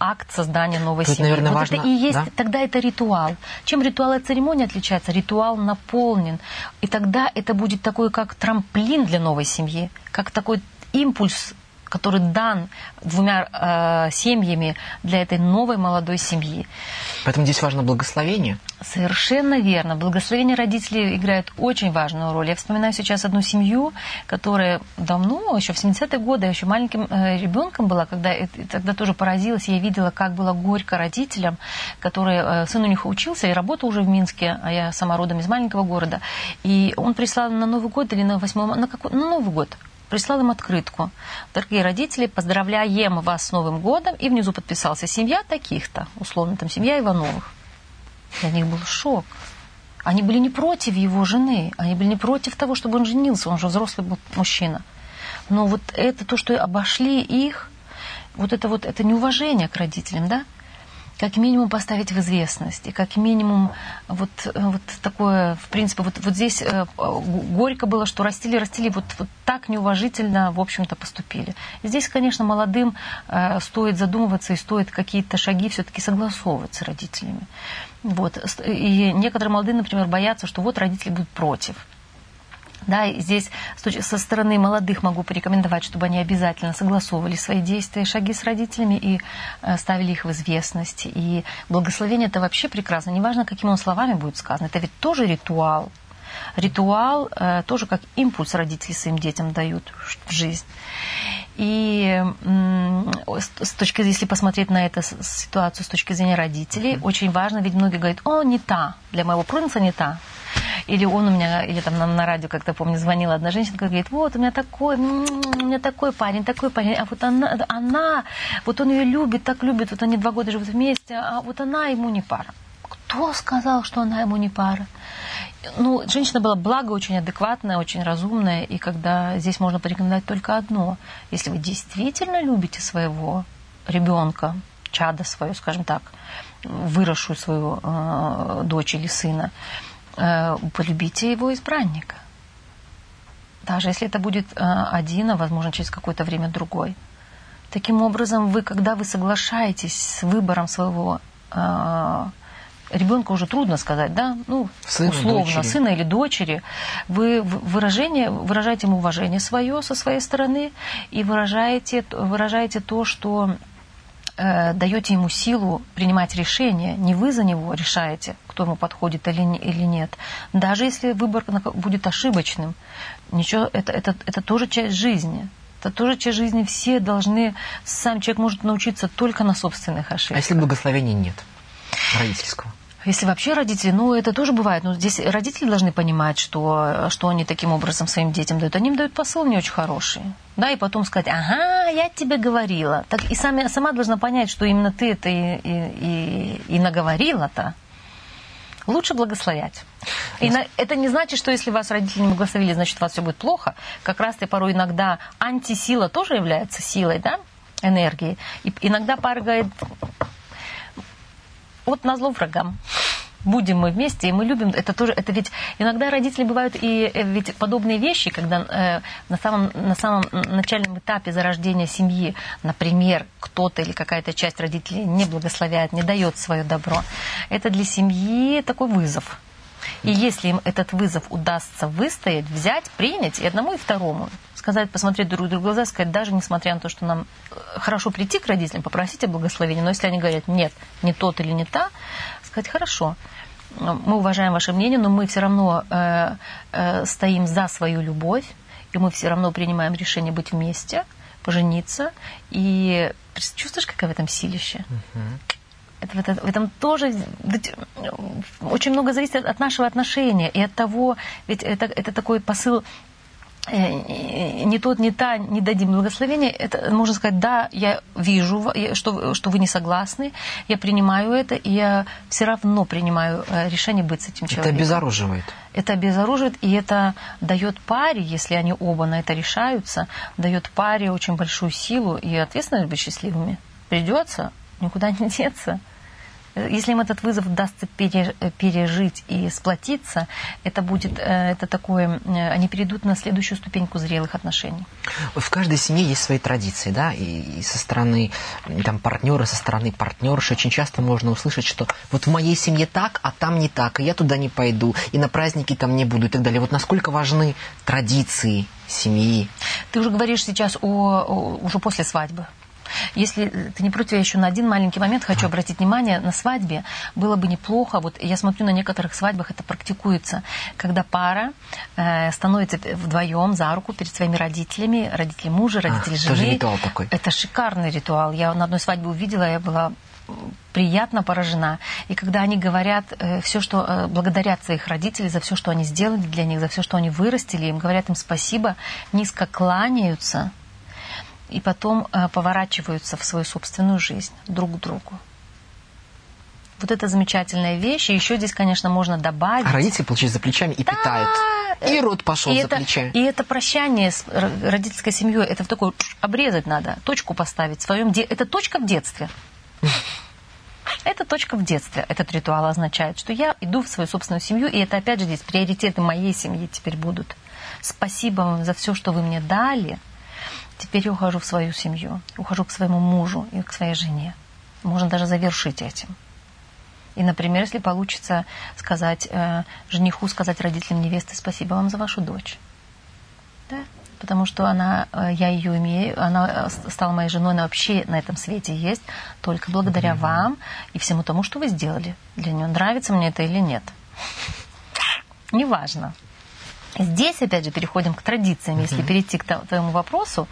акт создания новой Тут, семьи. Наверное, вот важно, это и есть, да? тогда это ритуал. Чем ритуал от церемонии отличается? Ритуал наполнен. И тогда это будет такой, как трамплин для новой семьи, как такой импульс который дан двумя э, семьями для этой новой молодой семьи. Поэтому здесь важно благословение. Совершенно верно. Благословение родителей играет очень важную роль. Я вспоминаю сейчас одну семью, которая давно, еще в 70-е годы, я еще маленьким э, ребенком была, когда тогда тоже поразилась, я видела, как было горько родителям, которые э, сын у них учился и работал уже в Минске, а я сама родом из маленького города. И он прислал на Новый год или на 8 на, какой, на Новый год прислал им открытку. Дорогие родители, поздравляем вас с Новым годом. И внизу подписался семья таких-то, условно, там семья Ивановых. Для них был шок. Они были не против его жены, они были не против того, чтобы он женился, он же взрослый был мужчина. Но вот это то, что обошли их, вот это вот это неуважение к родителям, да? Как минимум поставить в известность, и как минимум вот, вот такое, в принципе, вот, вот здесь э, горько было, что растили, растили, вот, вот так неуважительно, в общем-то, поступили. здесь, конечно, молодым э, стоит задумываться и стоит какие-то шаги все-таки согласовывать с родителями. Вот. И некоторые молодые, например, боятся, что вот родители будут против. Да, и здесь со стороны молодых могу порекомендовать, чтобы они обязательно согласовывали свои действия и шаги с родителями и э, ставили их в известность. И благословение это вообще прекрасно. Неважно, какими он словами будет сказано. Это ведь тоже ритуал. Ритуал э, тоже как импульс родители своим детям дают в жизнь. И с точки, если посмотреть на эту ситуацию с точки зрения родителей, mm-hmm. очень важно, ведь многие говорят, о, не та, для моего принца не та. Или он у меня, или там на, на радио, как-то помню, звонила одна женщина, говорит, вот у меня такой, у меня такой парень, такой парень, а вот она, она, вот он ее любит, так любит, вот они два года живут вместе, а вот она ему не пара. Кто сказал, что она ему не пара? Ну, женщина была благо, очень адекватная, очень разумная, и когда здесь можно порекомендовать только одно. Если вы действительно любите своего ребенка, чада свое, скажем так, выросшую свою э, дочь или сына, Э, полюбите его избранника. Даже если это будет э, один, а возможно через какое-то время другой. Таким образом, вы, когда вы соглашаетесь с выбором своего э, ребенка уже трудно сказать, да, ну, сына, условно, дочери. сына или дочери, вы выражение, выражаете ему уважение свое со своей стороны и выражаете, выражаете то, что э, даете ему силу принимать решения, не вы за него решаете, кто ему подходит или, или нет. Даже если выбор будет ошибочным, ничего, это, это, это тоже часть жизни. Это тоже часть жизни. Все должны, сам человек может научиться только на собственных ошибках. А если благословения нет родительского? Если вообще родители, ну это тоже бывает, но здесь родители должны понимать, что, что они таким образом своим детям дают. Они им дают посыл не очень хороший. Да, и потом сказать, ага, я тебе говорила. Так и сами, сама должна понять, что именно ты это и, и, и, и наговорила-то. Лучше благословять. И на, это не значит, что если вас родители не благословили, значит, у вас все будет плохо. Как раз-то порой иногда антисила тоже является силой, да, энергией. И иногда пара говорит, вот на зло врагам. Будем мы вместе, и мы любим, это тоже, это ведь иногда родители бывают и э, ведь подобные вещи, когда э, на, самом, на самом начальном этапе зарождения семьи, например, кто-то или какая-то часть родителей не благословляет, не дает свое добро, это для семьи такой вызов. И если им этот вызов удастся выстоять, взять, принять и одному, и второму, сказать, посмотреть друг другу в глаза, сказать, даже несмотря на то, что нам э, хорошо прийти к родителям, попросить о благословении, но если они говорят, нет, не тот или не та, сказать, хорошо, мы уважаем ваше мнение, но мы все равно э, э, стоим за свою любовь, и мы все равно принимаем решение быть вместе, пожениться. И чувствуешь, какая в этом силище? Uh-huh. Это, в, это, в этом тоже ведь, очень много зависит от нашего отношения и от того, ведь это, это такой посыл Э, не тот, не та не дадим благословения, это можно сказать, да, я вижу, что, что вы не согласны, я принимаю это, и я все равно принимаю э, решение быть с этим человеком. Это обезоруживает. Это обезоруживает, и это дает паре, если они оба на это решаются, дает паре очень большую силу и ответственность быть счастливыми. Придется, никуда не деться. Если им этот вызов удастся пережить и сплотиться, это будет э, это такое, э, они перейдут на следующую ступеньку зрелых отношений. В каждой семье есть свои традиции, да, и, со стороны там, партнера, со стороны партнерши очень часто можно услышать, что вот в моей семье так, а там не так, и я туда не пойду, и на праздники там не буду и так далее. Вот насколько важны традиции семьи? Ты Ты уже говоришь сейчас о, о уже после свадьбы. Если ты не против, я еще на один маленький момент хочу обратить внимание. На свадьбе было бы неплохо, вот я смотрю на некоторых свадьбах это практикуется, когда пара э, становится вдвоем за руку перед своими родителями, родители мужа, родители а, жены. Тоже ритуал такой. Это шикарный ритуал. Я на одной свадьбе увидела, я была приятно поражена. И когда они говорят э, все, что э, благодарят своих родителей за все, что они сделали для них, за все, что они вырастили, им говорят им спасибо, низко кланяются, и потом э, поворачиваются в свою собственную жизнь друг к другу. Вот это замечательная вещь. И еще здесь, конечно, можно добавить. А родители, получается, за плечами и да, питают. И рот пошел и за это, плечами. И это прощание с родительской семьей, это в такой обрезать надо, точку поставить в своем де... Это точка в детстве. [laughs] Это точка в детстве. Этот ритуал означает, что я иду в свою собственную семью, и это опять же здесь приоритеты моей семьи теперь будут. Спасибо вам за все, что вы мне дали. Теперь я ухожу в свою семью, ухожу к своему мужу и к своей жене. Можно даже завершить этим. И, например, если получится сказать э, жениху, сказать родителям невесты спасибо вам за вашу дочь. Да? Потому что она, э, я ее имею, она э, стала моей женой, она вообще на этом свете есть только благодаря mm-hmm. вам и всему тому, что вы сделали для нее. Нравится мне это или нет. [laughs] Неважно. Здесь, опять же, переходим к традициям. Если перейти к твоему вопросу,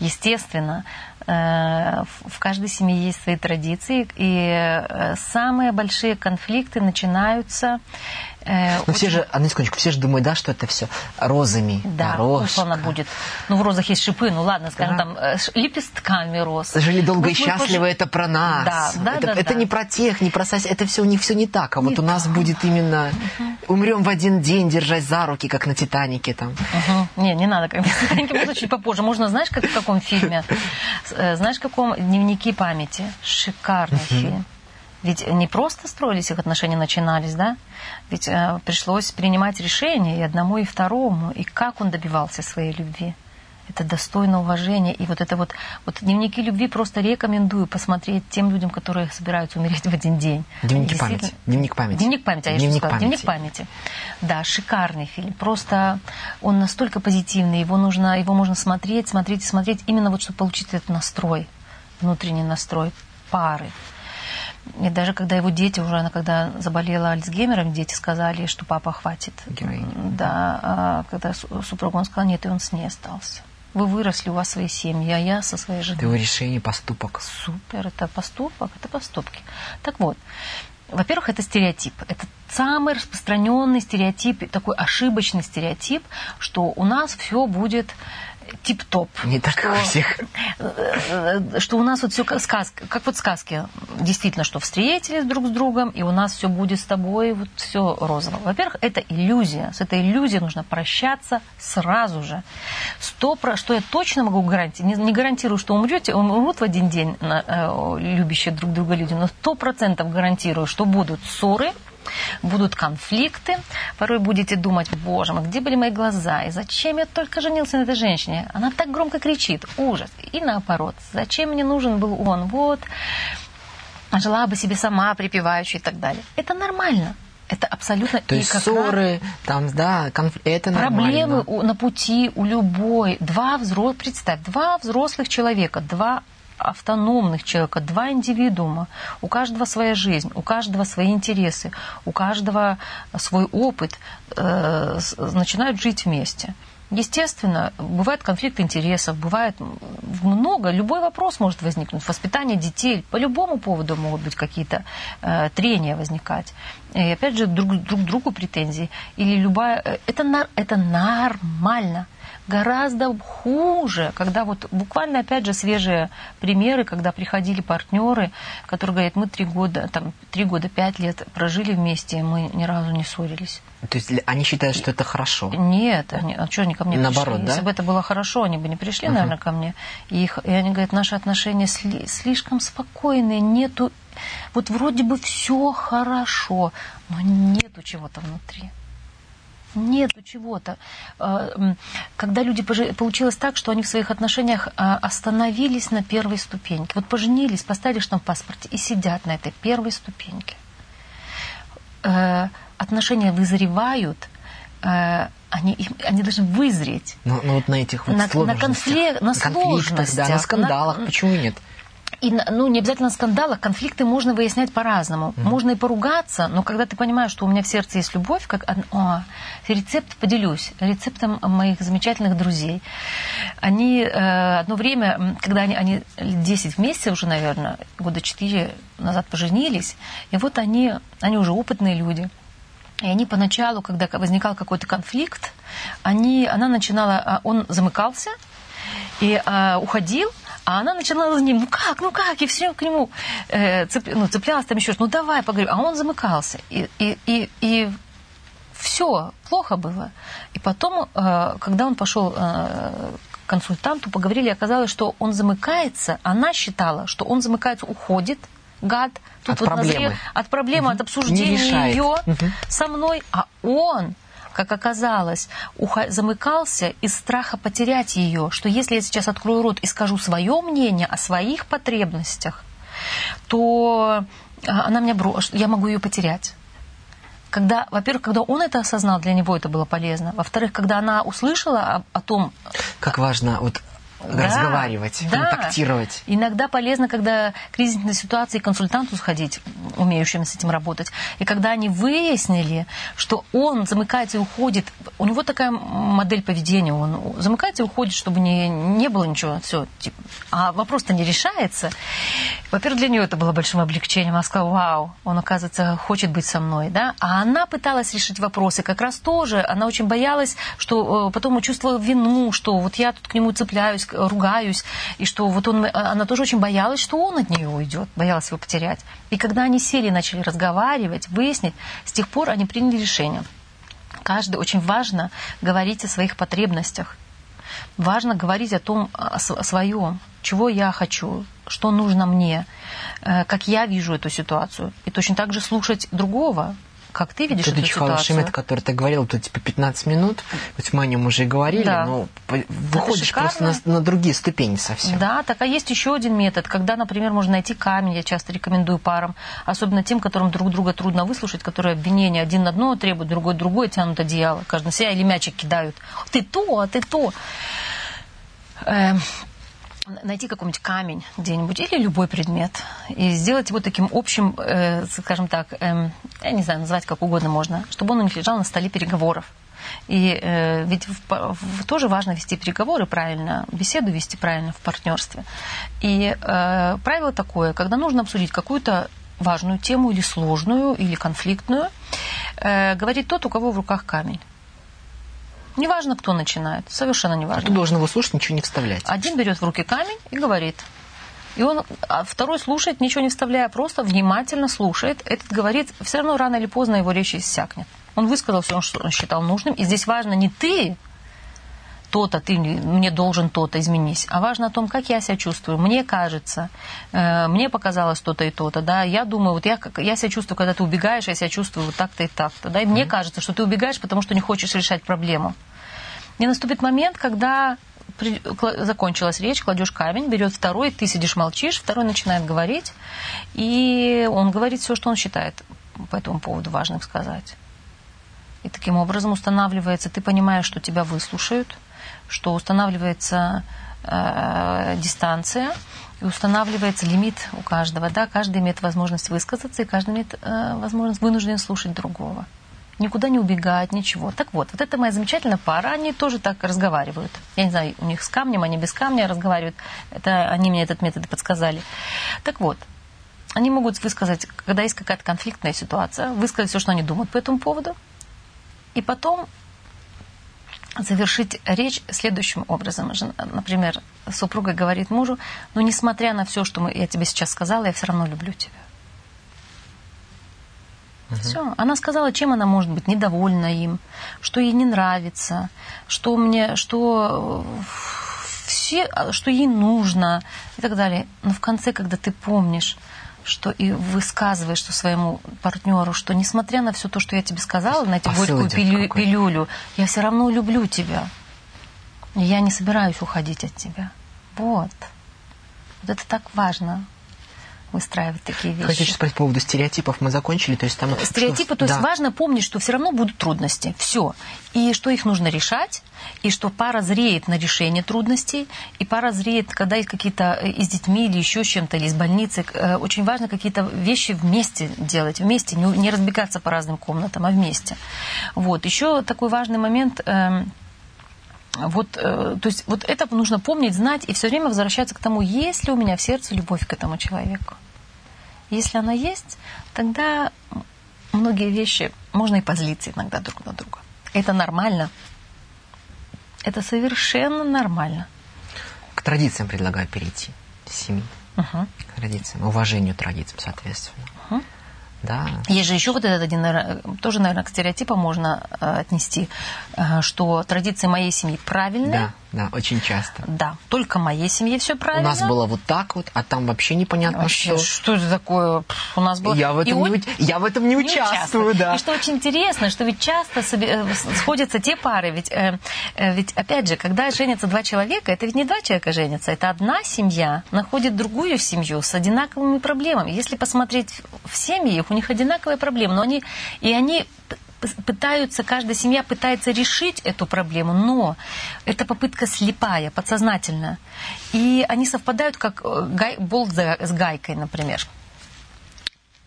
естественно, э, в каждой семье есть свои традиции, и э, самые большие конфликты начинаются Э, ну, все же, на секундочку, все же думают, да, что это все розами. Да, дорожка. она будет. Ну, в розах есть шипы, ну ладно, скажем, да. там, э, лепестками роз. Жили долго вот и счастливо, пож... это про нас. Да, да, это, да, это да. не про тех, не про сось, это все у них все не так. А не вот у нас будет именно угу. умрем в один день, держась за руки, как на Титанике там. Угу. Не, не надо, как на [laughs] Титанике, можно чуть попозже. Можно, знаешь, как в каком фильме? Э, знаешь, в каком дневнике памяти? Шикарный фильм. Ведь не просто строились их отношения, начинались, да? Ведь э, пришлось принимать решения и одному, и второму. И как он добивался своей любви? Это достойно уважения. И вот это вот, вот дневники любви просто рекомендую посмотреть тем людям, которые собираются умереть в один день. Дневники памяти. Дневник памяти. Дневник памяти, а я Дневник памяти. Дневник памяти. Да, шикарный фильм. Просто он настолько позитивный, его нужно, его можно смотреть, смотреть и смотреть, именно вот чтобы получить этот настрой, внутренний настрой пары. И даже когда его дети уже, она когда заболела Альцгеймером, дети сказали, что папа хватит. Героиня. Да, а когда супруг, он сказал, нет, и он с ней остался. Вы выросли, у вас свои семьи, а я со своей женой. Это его решение, поступок. Супер, это поступок, это поступки. Так вот, во-первых, это стереотип. Это самый распространенный стереотип, такой ошибочный стереотип, что у нас все будет тип-топ. Не так, как у всех. Э, что у нас вот все как сказка, как вот сказки. Действительно, что встретились друг с другом, и у нас все будет с тобой, вот все розово. Во-первых, это иллюзия. С этой иллюзией нужно прощаться сразу же. Сто про... Что я точно могу гарантировать, не, не гарантирую, что умрете, умрут в один день э, любящие друг друга люди, но сто процентов гарантирую, что будут ссоры, будут конфликты, порой будете думать, боже мой, где были мои глаза, и зачем я только женился на этой женщине? Она так громко кричит, ужас. И наоборот, зачем мне нужен был он? Вот, жила бы себе сама, припевающая и так далее. Это нормально. Это абсолютно То есть ссоры, там, да, конф... это Проблемы нормально. на пути у любой. Два взрослых, представь, два взрослых человека, два автономных человека, два индивидуума. У каждого своя жизнь, у каждого свои интересы, у каждого свой опыт. Э, начинают жить вместе. Естественно, бывает конфликт интересов, бывает много, любой вопрос может возникнуть. Воспитание детей, по любому поводу могут быть какие-то э, трения возникать. И опять же, друг, друг другу претензии. Или любая... Э, это, это нормально гораздо хуже, когда вот буквально, опять же, свежие примеры, когда приходили партнеры, которые говорят, мы три года, там, три года, пять лет прожили вместе, мы ни разу не ссорились. То есть они считают, что это хорошо? Нет, они, а что они ко мне Наоборот, пришли? да? Если бы это было хорошо, они бы не пришли, uh-huh. наверное, ко мне. И, их, и они говорят, наши отношения сли, слишком спокойные, нету... Вот вроде бы все хорошо, но нету чего-то внутри нету чего-то. А, когда люди получилось так, что они в своих отношениях а, остановились на первой ступеньке. Вот поженились, поставили штамп в паспорте и сидят на этой первой ступеньке. Э, отношения вызревают, э, они, они должны вызреть. Ну, ну вот на этих вот на, на, конфликт, на, на сложностях, да, на скандалах, на... почему нет? И, ну, не обязательно скандалах, конфликты можно выяснять по-разному. Mm. Можно и поругаться, но когда ты понимаешь, что у меня в сердце есть любовь, как о, рецепт поделюсь, рецептом моих замечательных друзей. Они э, одно время, когда они, они 10 вместе уже, наверное, года 4 назад поженились, и вот они, они уже опытные люди. И они поначалу, когда возникал какой-то конфликт, они, она начинала, а, он замыкался и а, уходил, а она начинала за ним, ну как, ну как, и все к нему э, цеп, ну, цеплялась там еще, ну давай поговорим. А он замыкался. И, и, и, и все, плохо было. И потом, э, когда он пошел э, к консультанту, поговорили, оказалось, что он замыкается, она считала, что он замыкается, уходит, гад, тут от вот проблемы. Назрел, от проблемы, угу. от обсуждения ее угу. со мной, а он как оказалось, замыкался из страха потерять ее, что если я сейчас открою рот и скажу свое мнение о своих потребностях, то а, она меня брошит, я могу ее потерять. Когда, во-первых, когда он это осознал, для него это было полезно. Во-вторых, когда она услышала о, о том... Как важно вот да, разговаривать, да. контактировать. Иногда полезно, когда кризисные ситуации консультанту сходить, умеющим с этим работать. И когда они выяснили, что он замыкается и уходит, у него такая модель поведения, он замыкается и уходит, чтобы не, не было ничего, все, типа, а вопрос-то не решается. Во-первых, для нее это было большим облегчением. Она сказала, вау, он, оказывается, хочет быть со мной, да? А она пыталась решить вопросы, как раз тоже, она очень боялась, что э, потом чувствовала вину, что вот я тут к нему цепляюсь, ругаюсь, и что вот он, она тоже очень боялась, что он от нее уйдет, боялась его потерять. И когда они сели и начали разговаривать, выяснить, с тех пор они приняли решение. Каждый очень важно говорить о своих потребностях. Важно говорить о том, о своем, чего я хочу, что нужно мне, э, как я вижу эту ситуацию. И точно так же слушать другого, как ты видишь Тут эту ситуацию? Шемет, который ты говорил, тут типа 15 минут, ведь мы о нем уже и говорили, да. но выходишь просто на, на другие ступени совсем. Да, так а есть еще один метод, когда, например, можно найти камень, я часто рекомендую парам, особенно тем, которым друг друга трудно выслушать, которые обвинения один на одно требуют, другой другое тянут одеяло, каждый на себя или мячик кидают. Ты то, а ты то. Найти какой-нибудь камень где-нибудь или любой предмет и сделать его таким общим, э, скажем так, э, я не знаю, назвать как угодно можно, чтобы он у них лежал на столе переговоров. И э, ведь в, в, тоже важно вести переговоры правильно, беседу вести правильно в партнерстве. И э, правило такое, когда нужно обсудить какую-то важную тему или сложную, или конфликтную, э, говорит тот, у кого в руках камень. Неважно, кто начинает, совершенно неважно. А ты должен его слушать, ничего не вставлять. Один берет в руки камень и говорит. И он, а второй слушает, ничего не вставляя, просто внимательно слушает. Этот говорит, все равно рано или поздно его речь иссякнет. Он высказал все, что он считал нужным. И здесь важно не ты, то-то, ты мне должен то-то, изменись. А важно о том, как я себя чувствую. Мне кажется, э, мне показалось то-то и то-то, да, я думаю, вот я, я себя чувствую, когда ты убегаешь, я себя чувствую вот так-то и так-то, да, и мне кажется, что ты убегаешь, потому что не хочешь решать проблему. И наступит момент, когда при, закончилась речь, кладешь камень, берет второй, ты сидишь, молчишь, второй начинает говорить, и он говорит все, что он считает по этому поводу важным сказать. И таким образом устанавливается, ты понимаешь, что тебя выслушают, что устанавливается э, дистанция, и устанавливается лимит у каждого. Да? Каждый имеет возможность высказаться, и каждый имеет э, возможность вынужден слушать другого никуда не убегать, ничего. Так вот, вот это моя замечательная пара, они тоже так разговаривают. Я не знаю, у них с камнем, они без камня разговаривают. Это они мне этот метод подсказали. Так вот, они могут высказать, когда есть какая-то конфликтная ситуация, высказать все, что они думают по этому поводу, и потом завершить речь следующим образом. Например, супруга говорит мужу, ну, несмотря на все, что я тебе сейчас сказала, я все равно люблю тебя. Угу. Все. Она сказала, чем она может быть недовольна им, что ей не нравится, что мне, что э, все, что ей нужно и так далее. Но в конце, когда ты помнишь, что и высказываешь что своему партнеру, что несмотря на все то, что я тебе сказала, на эту горькую пилю, пилюлю, я все равно люблю тебя. И я не собираюсь уходить от тебя. Вот. Вот это так важно. Выстраивать такие вещи. Хочу спросить по поводу стереотипов. Мы закончили, то есть там... Стереотипы, что... то есть да. важно помнить, что все равно будут трудности. Все. И что их нужно решать, и что пара зреет на решение трудностей, и пара зреет, когда есть какие-то э, и с детьми, или еще с чем-то, или из больницы. Э, очень важно какие-то вещи вместе делать, вместе, не разбегаться по разным комнатам, а вместе. Вот. Еще такой важный момент эм, вот, э, то есть вот это нужно помнить, знать и все время возвращаться к тому, есть ли у меня в сердце любовь к этому человеку. Если она есть, тогда многие вещи можно и позлиться иногда друг на друга. Это нормально. Это совершенно нормально. К традициям предлагаю перейти. Семьи. Угу. К традициям. Уважению традициям, соответственно. Угу. Да. Есть же еще вот этот один, тоже, наверное, к стереотипам можно э, отнести, э, что традиции моей семьи правильные. Да да, очень часто. Да, только в моей семье все правильно. У нас было вот так вот, а там вообще непонятно вообще, что. Что это такое? У нас было... Я в этом, не, я в этом не, не участвую, да. И что очень интересно, что ведь часто э, сходятся те пары, ведь, э, э, ведь опять же, когда женятся два человека, это ведь не два человека женятся, это одна семья находит другую семью с одинаковыми проблемами. Если посмотреть в семьи, у них одинаковые проблемы, но они, и они пытаются, каждая семья пытается решить эту проблему, но эта попытка слепая, подсознательная. И они совпадают как э, гай, болт с гайкой, например.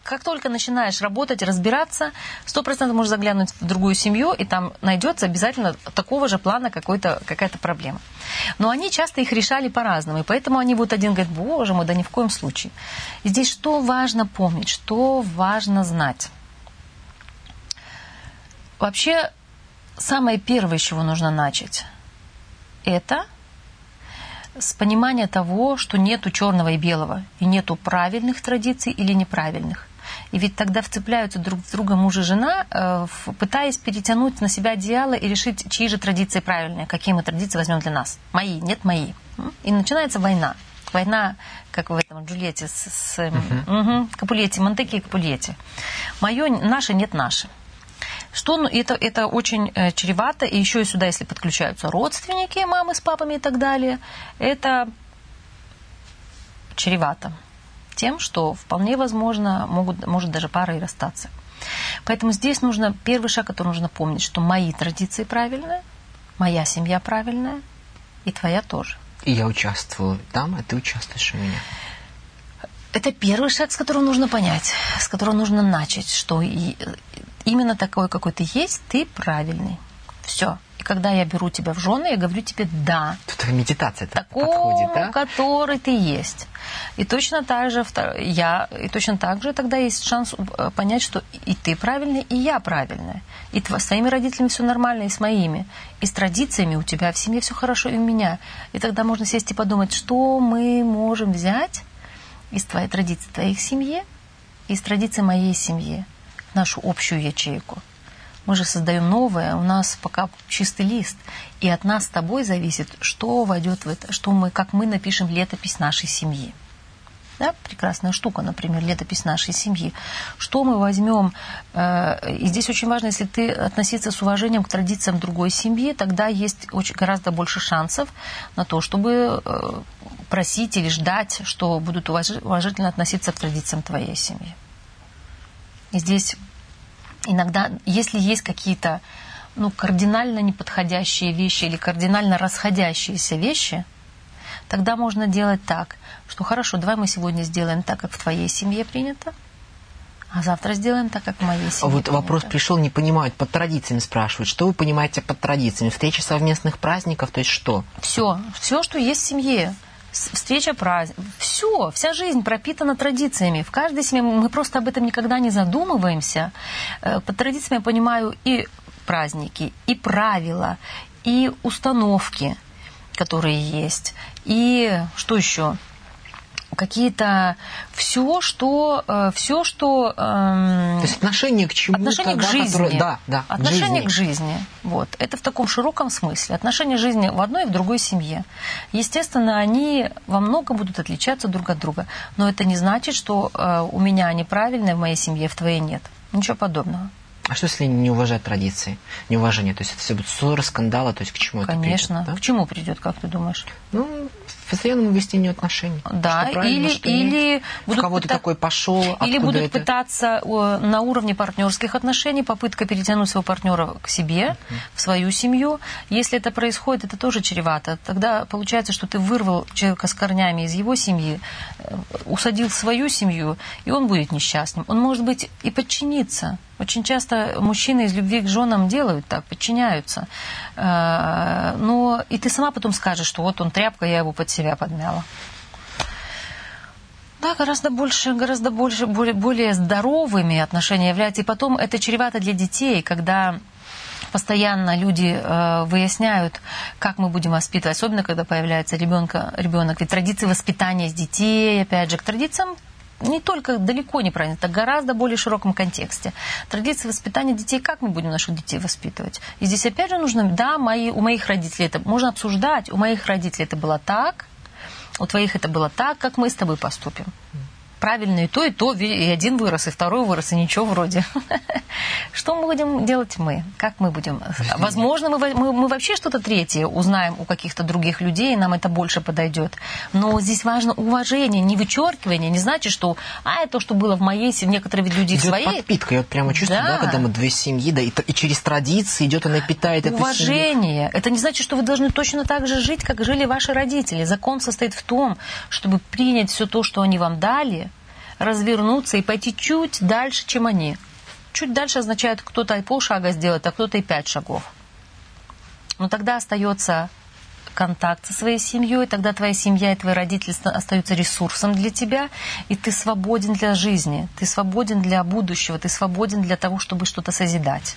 Как только начинаешь работать, разбираться, сто процентов можешь заглянуть в другую семью, и там найдется обязательно такого же плана какая-то проблема. Но они часто их решали по-разному, и поэтому они будут один говорить, боже мой, да ни в коем случае. И здесь что важно помнить, что важно знать. Вообще, самое первое, с чего нужно начать, это с понимания того, что нету черного и белого, и нету правильных традиций или неправильных. И ведь тогда вцепляются друг с другом муж и жена, э, пытаясь перетянуть на себя одеяло и решить, чьи же традиции правильные, какие мы традиции возьмем для нас. Мои, нет мои. И начинается война. Война, как в этом Джульетте с, с угу. Угу, Капулетти, Монтеки и Капулетти. Мое, наше, нет наше. Что ну, это, это очень э, чревато, и еще и сюда, если подключаются родственники, мамы с папами и так далее, это чревато тем, что вполне возможно могут, может даже пара и расстаться. Поэтому здесь нужно, первый шаг, который нужно помнить, что мои традиции правильные, моя семья правильная, и твоя тоже. И я участвую там, а ты участвуешь у меня. Это первый шаг, с которого нужно понять, с которого нужно начать, что именно такой, какой ты есть, ты правильный. Все. И когда я беру тебя в жены, я говорю тебе «да». Тут медитация такой, подходит, да? который ты есть. И точно так же я, и точно так же тогда есть шанс э, понять, что и ты правильный, и я правильная. И с твоими родителями все нормально, и с моими. И с традициями у тебя в семье все хорошо, и у меня. И тогда можно сесть и подумать, что мы можем взять из твоей традиции твоих семьи, из традиции моей семьи нашу общую ячейку. Мы же создаем новое, у нас пока чистый лист, и от нас с тобой зависит, что войдет в это, что мы, как мы напишем летопись нашей семьи. Да, прекрасная штука, например, летопись нашей семьи. Что мы возьмем? Э, и здесь очень важно, если ты относиться с уважением к традициям другой семьи, тогда есть очень, гораздо больше шансов на то, чтобы э, просить или ждать, что будут уважительно относиться к традициям твоей семьи. И здесь иногда, если есть какие-то ну, кардинально неподходящие вещи или кардинально расходящиеся вещи, тогда можно делать так, что хорошо, давай мы сегодня сделаем так, как в твоей семье принято, а завтра сделаем так, как в моей семье. Вот принято. вопрос пришел, не понимают, под традициями спрашивают. Что вы понимаете под традициями? Встреча совместных праздников, то есть что? Все, все, что есть в семье встреча, праздник. Все, вся жизнь пропитана традициями. В каждой семье мы просто об этом никогда не задумываемся. Э, под традициями я понимаю и праздники, и правила, и установки, которые есть, и что еще? Какие-то все, что э, все, что эм, то есть отношение к чему отношение к жизни, которое, да, да, отношение к жизни. к жизни, вот, это в таком широком смысле, отношение жизни в одной и в другой семье. Естественно, они во многом будут отличаться друг от друга, но это не значит, что э, у меня они правильные в моей семье, в твоей нет, ничего подобного. А что, если не уважать традиции, неуважение? То есть это все будет ссоры, скандалы, то есть к чему Конечно. это придет? Да? К чему придет, как ты думаешь? Ну, постоянному выяснению отношений. Да, что или, что нет. или в кого ты пыта- такой пошел, Или откуда будут это? пытаться на уровне партнерских отношений, попытка перетянуть своего партнера к себе, в свою семью. Если это происходит, это тоже чревато. Тогда получается, что ты вырвал человека с корнями из его семьи, э, усадил в свою семью, и он будет несчастным. Он, может быть, и подчинится. Очень часто мужчины из любви к женам делают так, подчиняются. Э, Но и ты сама потом скажешь, что вот он тряпка, я его под себя подмяла. Да, гораздо больше, гораздо больше, более, более здоровыми отношения являются. И потом это чревато для детей, когда постоянно люди э, выясняют, как мы будем воспитывать, особенно когда появляется ребенка, ребенок. Ведь традиции воспитания с детей, опять же, к традициям не только далеко не правильно, это гораздо более широком контексте. Традиции воспитания детей, как мы будем наших детей воспитывать? И здесь опять же нужно, да, мои, у моих родителей это можно обсуждать, у моих родителей это было так, у твоих это было так, как мы с тобой поступим. Правильно и то, и то, и один вырос, и второй вырос, и ничего вроде. [laughs] Что мы будем делать мы? Как мы будем? Возможно, мы, мы, мы вообще что-то третье узнаем у каких-то других людей, и нам это больше подойдет. Но здесь важно уважение, не вычеркивание, не значит, что а, это то, что было в моей семье, некоторые ведь люди в Идет своей... подпитка, я вот прямо чувствую, да. Да. когда мы две семьи, да, и, и через традиции идет, она питает семью. Уважение. Это не значит, что вы должны точно так же жить, как жили ваши родители. Закон состоит в том, чтобы принять все то, что они вам дали, развернуться и пойти чуть дальше, чем они. Чуть дальше означает, кто-то и полшага сделает, а кто-то и пять шагов. Но тогда остается контакт со своей семьей, тогда твоя семья и твои родители ста- остаются ресурсом для тебя, и ты свободен для жизни, ты свободен для будущего, ты свободен для того, чтобы что-то созидать.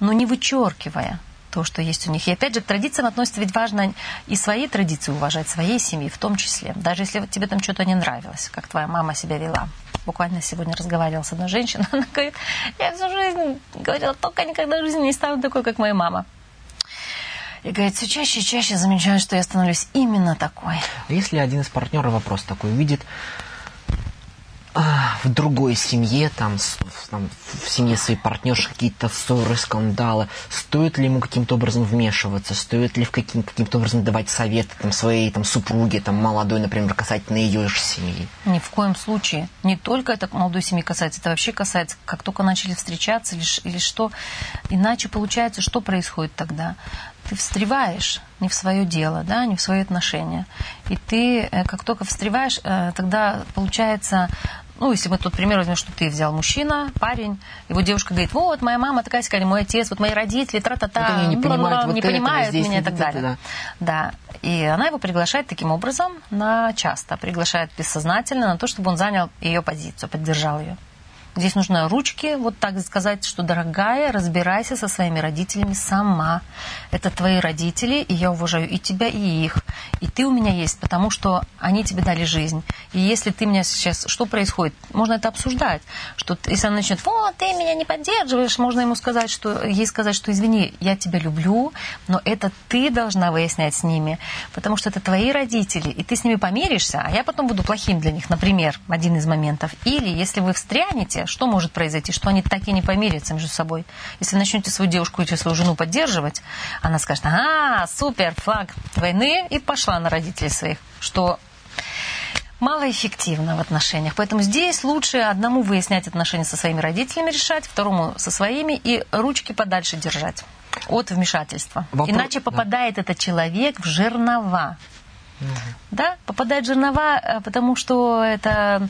Но не вычеркивая то, что есть у них. И опять же, к традициям относится ведь важно и свои традиции уважать, своей семьи в том числе. Даже если вот тебе там что-то не нравилось, как твоя мама себя вела. Буквально сегодня разговаривала с одной женщиной, [laughs] она говорит, я всю жизнь говорила, только никогда в жизни не стану такой, как моя мама. И говорит, все чаще и чаще замечаю, что я становлюсь именно такой. А если один из партнеров вопрос такой увидит в другой семье, там, с- там, в семье своей партнерши какие-то ссоры, скандалы, стоит ли ему каким-то образом вмешиваться, стоит ли в каким- каким-то образом давать советы там, своей там, супруге, там, молодой, например, касательно ее же семьи? Ни в коем случае. Не только это молодой семьи касается, это вообще касается, как только начали встречаться или, или что. Иначе получается, что происходит тогда? Ты встреваешь не в свое дело, да, не в свои отношения. И ты, э, как только встреваешь, э, тогда получается, ну, если мы тот пример возьмем, что ты взял мужчина, парень, его девушка говорит, вот, моя мама такая сказали, мой отец, вот мои родители, тра-та-та, Вот они не понимают вот не этого, понимают меня и так далее. Да. И она его приглашает таким образом на часто, приглашает бессознательно на то, чтобы он занял ее позицию, поддержал ее. Здесь нужно ручки, вот так сказать, что, дорогая, разбирайся со своими родителями сама. Это твои родители, и я уважаю и тебя, и их. И ты у меня есть, потому что они тебе дали жизнь. И если ты меня сейчас... Что происходит? Можно это обсуждать. Что если она начнет, вот, ты меня не поддерживаешь, можно ему сказать, что... Ей сказать, что, извини, я тебя люблю, но это ты должна выяснять с ними, потому что это твои родители, и ты с ними помиришься, а я потом буду плохим для них, например, один из моментов. Или если вы встрянете, что может произойти? Что они так и не помирятся между собой. Если вы начнете свою девушку или свою жену поддерживать, она скажет, а, супер, флаг войны, и пошла на родителей своих, что малоэффективно в отношениях. Поэтому здесь лучше одному выяснять отношения со своими родителями, решать, второму со своими, и ручки подальше держать от вмешательства. Вопрос- Иначе да. попадает этот человек в жернова. Да, попадает жернова, э, потому что это,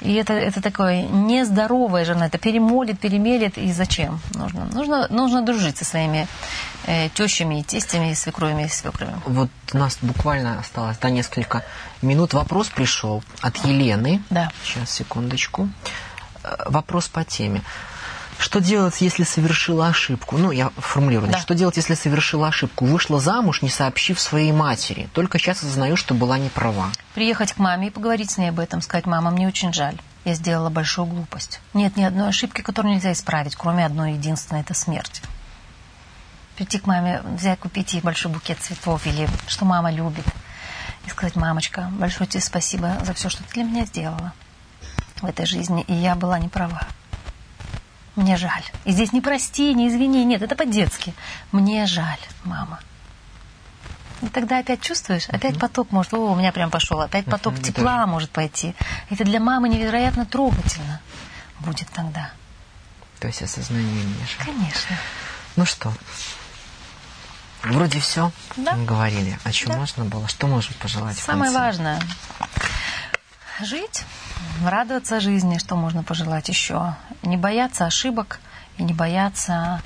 и это, это такое нездоровое жерно, это перемолит, перемелит, и зачем нужно? Нужно, нужно дружить со своими э, тещами и тестями, и свекровями, и свекрами. Вот у нас буквально осталось до несколько минут. Вопрос пришел от Елены. Да. Сейчас, секундочку. Э, Вопрос по теме. Что делать, если совершила ошибку? Ну, я формулирую. Да. Что делать, если совершила ошибку? Вышла замуж, не сообщив своей матери. Только сейчас осознаю, что была не права. Приехать к маме и поговорить с ней об этом, сказать, мама, мне очень жаль, я сделала большую глупость. Нет ни одной ошибки, которую нельзя исправить, кроме одной единственной, это смерть. Прийти к маме, взять, купить ей большой букет цветов или что мама любит. И сказать, мамочка, большое тебе спасибо за все, что ты для меня сделала в этой жизни, и я была не права. Мне жаль. И здесь не прости, не извини, нет, это по-детски. Мне жаль, мама. И тогда опять чувствуешь, опять поток может, о, у меня прям пошел, опять поток Мгм, тепла тоже. может пойти. Это для мамы невероятно трогательно будет тогда. То есть осознание Миша. Конечно. Ну что, вроде все Да. говорили. О чем Да. можно было? Что можем пожелать Самое важное жить, радоваться жизни, что можно пожелать еще. Не бояться ошибок и не бояться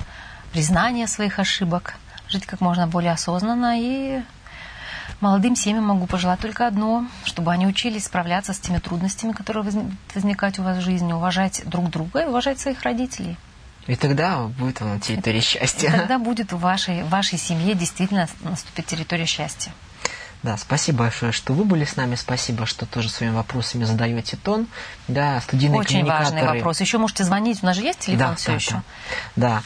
признания своих ошибок. Жить как можно более осознанно и молодым семьям могу пожелать только одно, чтобы они учились справляться с теми трудностями, которые возник- возникают у вас в жизни, уважать друг друга и уважать своих родителей. И тогда будет вам территория И счастья. тогда будет у вашей, в вашей семье действительно наступит территория счастья. Да, спасибо большое, что вы были с нами. Спасибо, что тоже своими вопросами задаете тон. Да, студийные Очень важный коммуникаторы. вопрос. Еще можете звонить, у нас же есть телефон да, все да, еще. Да. да.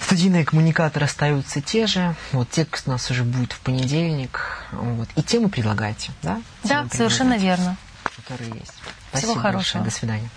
Студийные коммуникаторы остаются те же. Вот текст у нас уже будет в понедельник. Вот. И темы предлагайте, да? Да, Темы совершенно предлагайте, верно. Которые есть. Всего Спасибо большое. хорошего. До свидания.